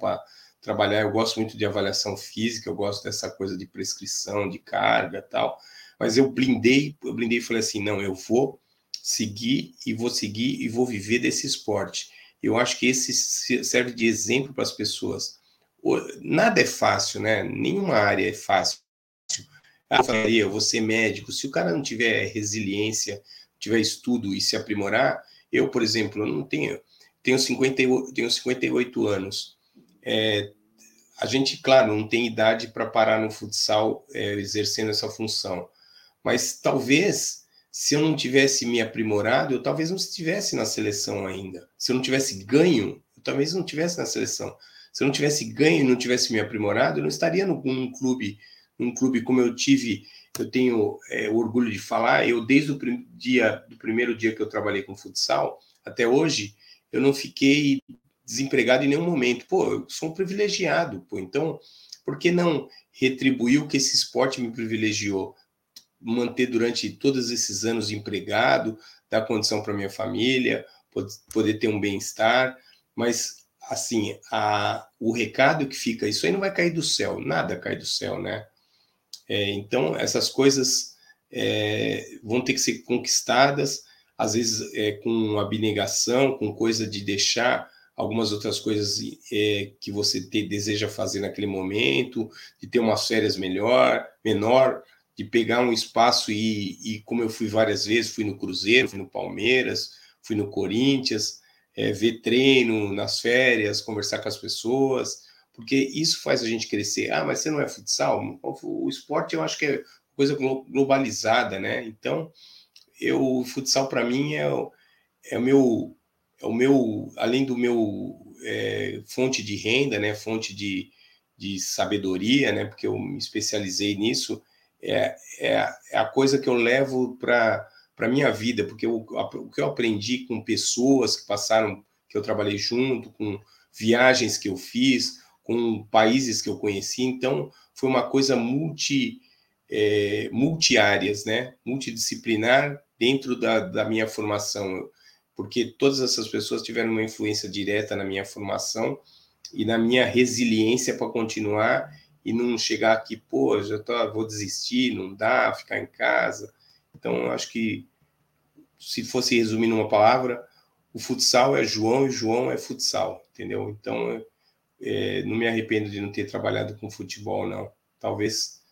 Speaker 2: para trabalhar. Eu gosto muito de avaliação física, eu gosto dessa coisa de prescrição, de carga tal. Mas eu blindei, eu blindei e falei assim: não, eu vou seguir e vou seguir e vou viver desse esporte. Eu acho que esse serve de exemplo para as pessoas. Nada é fácil, né? Nenhuma área é fácil. Ah, falaria, eu vou ser médico. Se o cara não tiver resiliência, tiver estudo e se aprimorar, eu, por exemplo, não tenho, tenho 58, tenho 58 anos. É, a gente, claro, não tem idade para parar no futsal é, exercendo essa função, mas talvez se eu não tivesse me aprimorado, eu talvez não estivesse na seleção ainda. Se eu não tivesse ganho, eu talvez não estivesse na seleção. Se eu não tivesse ganho e não tivesse me aprimorado, eu não estaria num clube, num clube como eu tive. Eu tenho é, orgulho de falar. Eu desde o dia, do primeiro dia que eu trabalhei com futsal até hoje, eu não fiquei desempregado em nenhum momento. Pô, eu sou um privilegiado. Pô, então, por que não retribuir o que esse esporte me privilegiou? manter durante todos esses anos empregado, dar condição para minha família, poder ter um bem-estar, mas assim, a, o recado que fica, isso aí não vai cair do céu, nada cai do céu, né? É, então, essas coisas é, vão ter que ser conquistadas, às vezes é, com abnegação, com coisa de deixar algumas outras coisas é, que você te, deseja fazer naquele momento, de ter umas férias melhor, menor, de pegar um espaço e, e, como eu fui várias vezes, fui no Cruzeiro, fui no Palmeiras, fui no Corinthians, é, ver treino nas férias, conversar com as pessoas, porque isso faz a gente crescer. Ah, mas você não é futsal? O esporte eu acho que é coisa globalizada, né? Então, eu, o futsal para mim é, é o meu, é o meu, além do meu é, fonte de renda, né? Fonte de, de sabedoria, né? Porque eu me especializei nisso é, é, é a coisa que eu levo para a minha vida, porque o, o que eu aprendi com pessoas que passaram, que eu trabalhei junto, com viagens que eu fiz, com países que eu conheci, então foi uma coisa multi, é, multiáreas, né? multidisciplinar dentro da, da minha formação, porque todas essas pessoas tiveram uma influência direta na minha formação e na minha resiliência para continuar e não chegar aqui, pô, já tô, vou desistir, não dá, ficar em casa. Então, acho que se fosse resumir numa palavra, o futsal é João e João é futsal, entendeu? Então, é, não me arrependo de não ter trabalhado com futebol, não. Talvez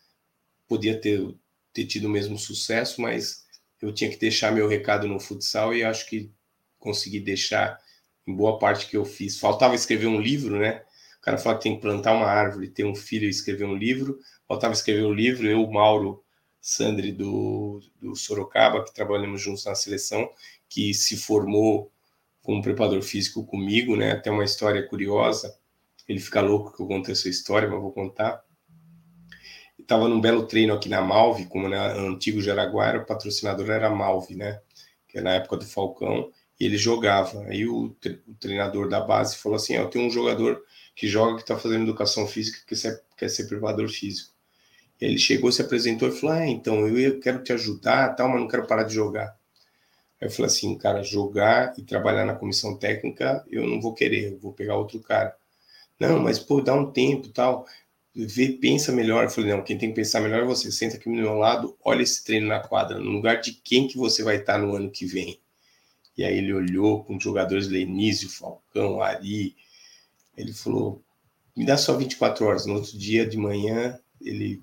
Speaker 2: podia ter, ter tido o mesmo sucesso, mas eu tinha que deixar meu recado no futsal e acho que consegui deixar em boa parte que eu fiz. Faltava escrever um livro, né? O cara fala que tem que plantar uma árvore, ter um filho e escrever um livro. Faltava escrever um livro, eu, Mauro Sandri, do, do Sorocaba, que trabalhamos juntos na seleção, que se formou como preparador físico comigo, né? Até uma história curiosa. Ele fica louco que eu conte essa história, mas vou contar. Estava num belo treino aqui na Malve, como na antigo Jaraguá, o patrocinador era Malve, né? Que é na época do Falcão, e ele jogava. Aí o, o treinador da base falou assim: Eu tenho um jogador que joga, que está fazendo educação física, que quer, ser preparador físico. E ele chegou, se apresentou e falou: Ah, então eu quero te ajudar, tal, mas não quero parar de jogar. Aí eu falei assim, cara, jogar e trabalhar na comissão técnica, eu não vou querer, eu vou pegar outro cara. Não, mas pô, dá um tempo, tal. Vê, pensa melhor. Eu falei, não, quem tem que pensar melhor é você. Senta aqui do meu lado, olha esse treino na quadra, no lugar de quem que você vai estar no ano que vem. E aí ele olhou com jogadores Lenísio, Falcão, Ari, ele falou: me dá só 24 horas. No outro dia de manhã, ele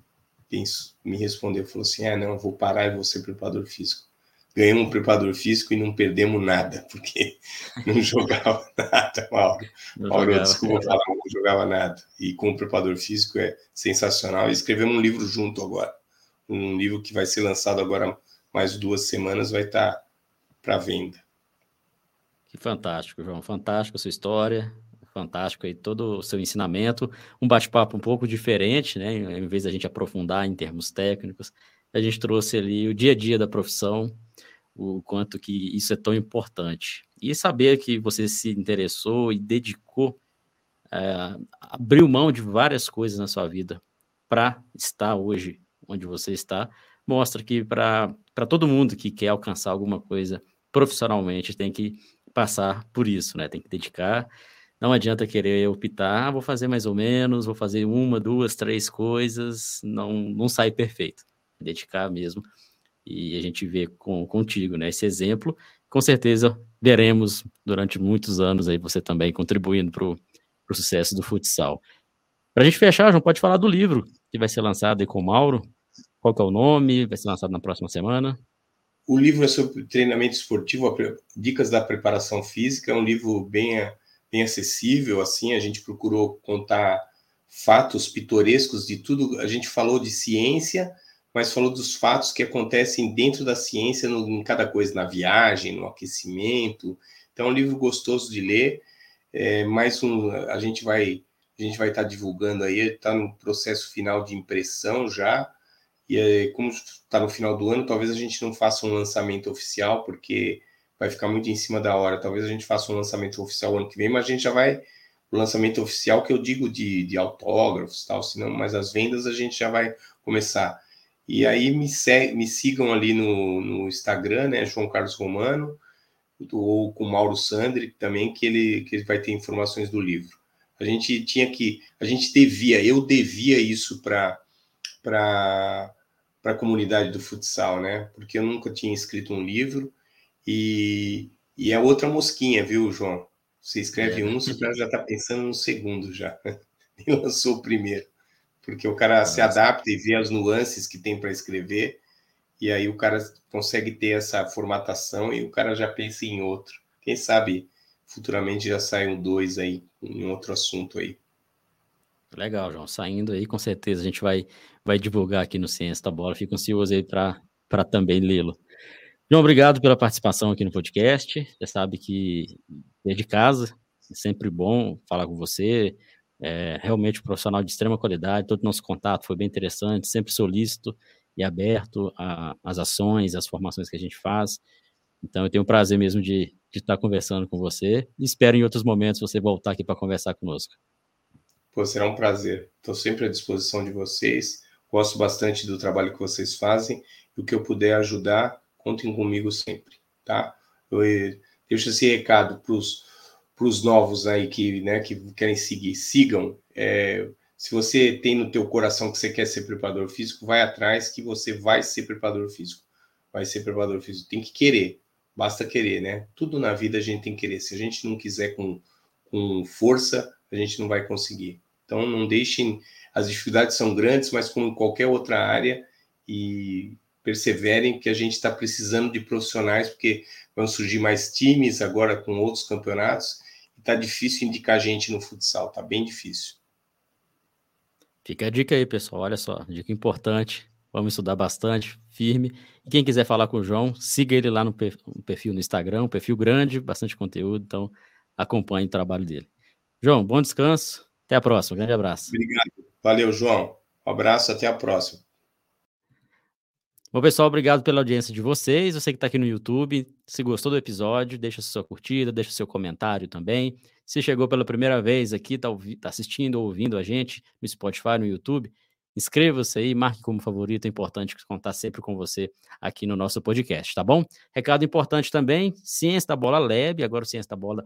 Speaker 2: me respondeu: falou assim, ah, não, vou parar e vou ser preparador físico. Ganhamos um preparador físico e não perdemos nada, porque não jogava nada, Mauro. Não Mauro, jogava. desculpa falar, não jogava nada. E com o preparador físico é sensacional. E escrevemos um livro junto agora. Um livro que vai ser lançado agora mais duas semanas, vai estar para venda.
Speaker 1: Que fantástico, João. Fantástico a sua história fantástico aí todo o seu ensinamento, um bate-papo um pouco diferente, né? Em vez da gente aprofundar em termos técnicos, a gente trouxe ali o dia a dia da profissão, o quanto que isso é tão importante. E saber que você se interessou e dedicou, é, abriu mão de várias coisas na sua vida para estar hoje onde você está, mostra que para todo mundo que quer alcançar alguma coisa profissionalmente tem que passar por isso, né? Tem que dedicar. Não adianta querer optar, ah, vou fazer mais ou menos, vou fazer uma, duas, três coisas, não, não sai perfeito. Dedicar mesmo. E a gente vê com, contigo, né? Esse exemplo, com certeza veremos durante muitos anos aí você também contribuindo para o sucesso do futsal. Para a gente fechar, João, pode falar do livro que vai ser lançado aí com o Mauro. Qual é o nome? Vai ser lançado na próxima semana?
Speaker 2: O livro é sobre treinamento esportivo, dicas da preparação física. É um livro bem, bem acessível. Assim, a gente procurou contar fatos pitorescos de tudo. A gente falou de ciência, mas falou dos fatos que acontecem dentro da ciência, no, em cada coisa, na viagem, no aquecimento. Então, é um livro gostoso de ler. É, mais um, a gente vai a gente vai estar divulgando aí, está no processo final de impressão já. E aí, como está no final do ano, talvez a gente não faça um lançamento oficial, porque vai ficar muito em cima da hora. Talvez a gente faça um lançamento oficial ano que vem, mas a gente já vai. O lançamento oficial que eu digo de, de autógrafos tal, senão, mas as vendas a gente já vai começar. E aí me, me sigam ali no, no Instagram, né? João Carlos Romano, ou com Mauro Sandri também, que ele, que ele vai ter informações do livro. A gente tinha que, a gente devia, eu devia isso para para a comunidade do futsal, né? Porque eu nunca tinha escrito um livro e, e é outra mosquinha, viu, João? Você escreve é. um, você já está pensando no segundo já. Nem lançou o primeiro. Porque o cara Nossa. se adapta e vê as nuances que tem para escrever, e aí o cara consegue ter essa formatação e o cara já pensa em outro. Quem sabe futuramente já sai um dois aí, em outro assunto aí.
Speaker 1: Legal, João. Saindo aí, com certeza a gente vai, vai divulgar aqui no Ciência da Bola. Fico ansioso aí para também lê-lo. João, obrigado pela participação aqui no podcast. Você sabe que é de casa, é sempre bom falar com você. É realmente um profissional de extrema qualidade. Todo nosso contato foi bem interessante, sempre solícito e aberto às ações, às formações que a gente faz. Então, eu tenho o prazer mesmo de, de estar conversando com você. Espero em outros momentos você voltar aqui para conversar conosco.
Speaker 2: Pô, será um prazer. Estou sempre à disposição de vocês. Gosto bastante do trabalho que vocês fazem. E o que eu puder ajudar, contem comigo sempre, tá? Eu eh, deixo esse recado para os novos aí que, né, que querem seguir. Sigam. É, se você tem no teu coração que você quer ser preparador físico, vai atrás que você vai ser preparador físico. Vai ser preparador físico. Tem que querer. Basta querer, né? Tudo na vida a gente tem que querer. Se a gente não quiser com, com força, a gente não vai conseguir. Então, não deixem. As dificuldades são grandes, mas como em qualquer outra área, e perseverem que a gente está precisando de profissionais, porque vão surgir mais times agora com outros campeonatos, está difícil indicar gente no futsal, está bem difícil.
Speaker 1: Fica a dica aí, pessoal. Olha só, dica importante. Vamos estudar bastante, firme. E quem quiser falar com o João, siga ele lá no perfil no Instagram, um perfil grande, bastante conteúdo, então acompanhe o trabalho dele. João, bom descanso. Até a próxima. Grande abraço.
Speaker 2: Obrigado. Valeu, João. Um abraço, até a próxima.
Speaker 1: Bom, pessoal, obrigado pela audiência de vocês. Você que está aqui no YouTube, se gostou do episódio, deixa sua curtida, deixa seu comentário também. Se chegou pela primeira vez aqui, está tá assistindo ou ouvindo a gente no Spotify, no YouTube, inscreva-se aí, marque como favorito. É importante contar sempre com você aqui no nosso podcast, tá bom? Recado importante também: Ciência da Bola Lab. Agora o Ciência da Bola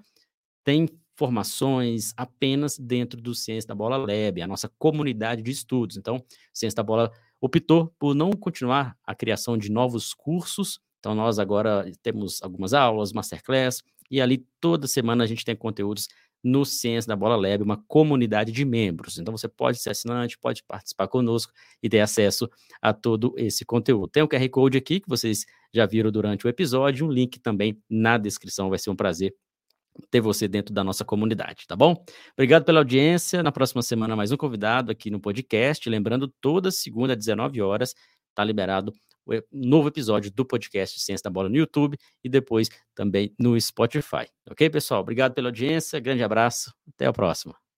Speaker 1: tem formações apenas dentro do Ciência da Bola Lab, a nossa comunidade de estudos. Então, Ciência da Bola optou por não continuar a criação de novos cursos. Então, nós agora temos algumas aulas, masterclass, e ali toda semana a gente tem conteúdos no Ciência da Bola Lab, uma comunidade de membros. Então, você pode ser assinante, pode participar conosco e ter acesso a todo esse conteúdo. Tem o QR Code aqui, que vocês já viram durante o episódio, um link também na descrição. Vai ser um prazer ter você dentro da nossa comunidade, tá bom? Obrigado pela audiência. Na próxima semana, mais um convidado aqui no podcast. Lembrando, toda segunda às 19 horas, tá liberado o novo episódio do podcast Ciência da Bola no YouTube e depois também no Spotify. Ok, pessoal? Obrigado pela audiência, grande abraço, até a próxima.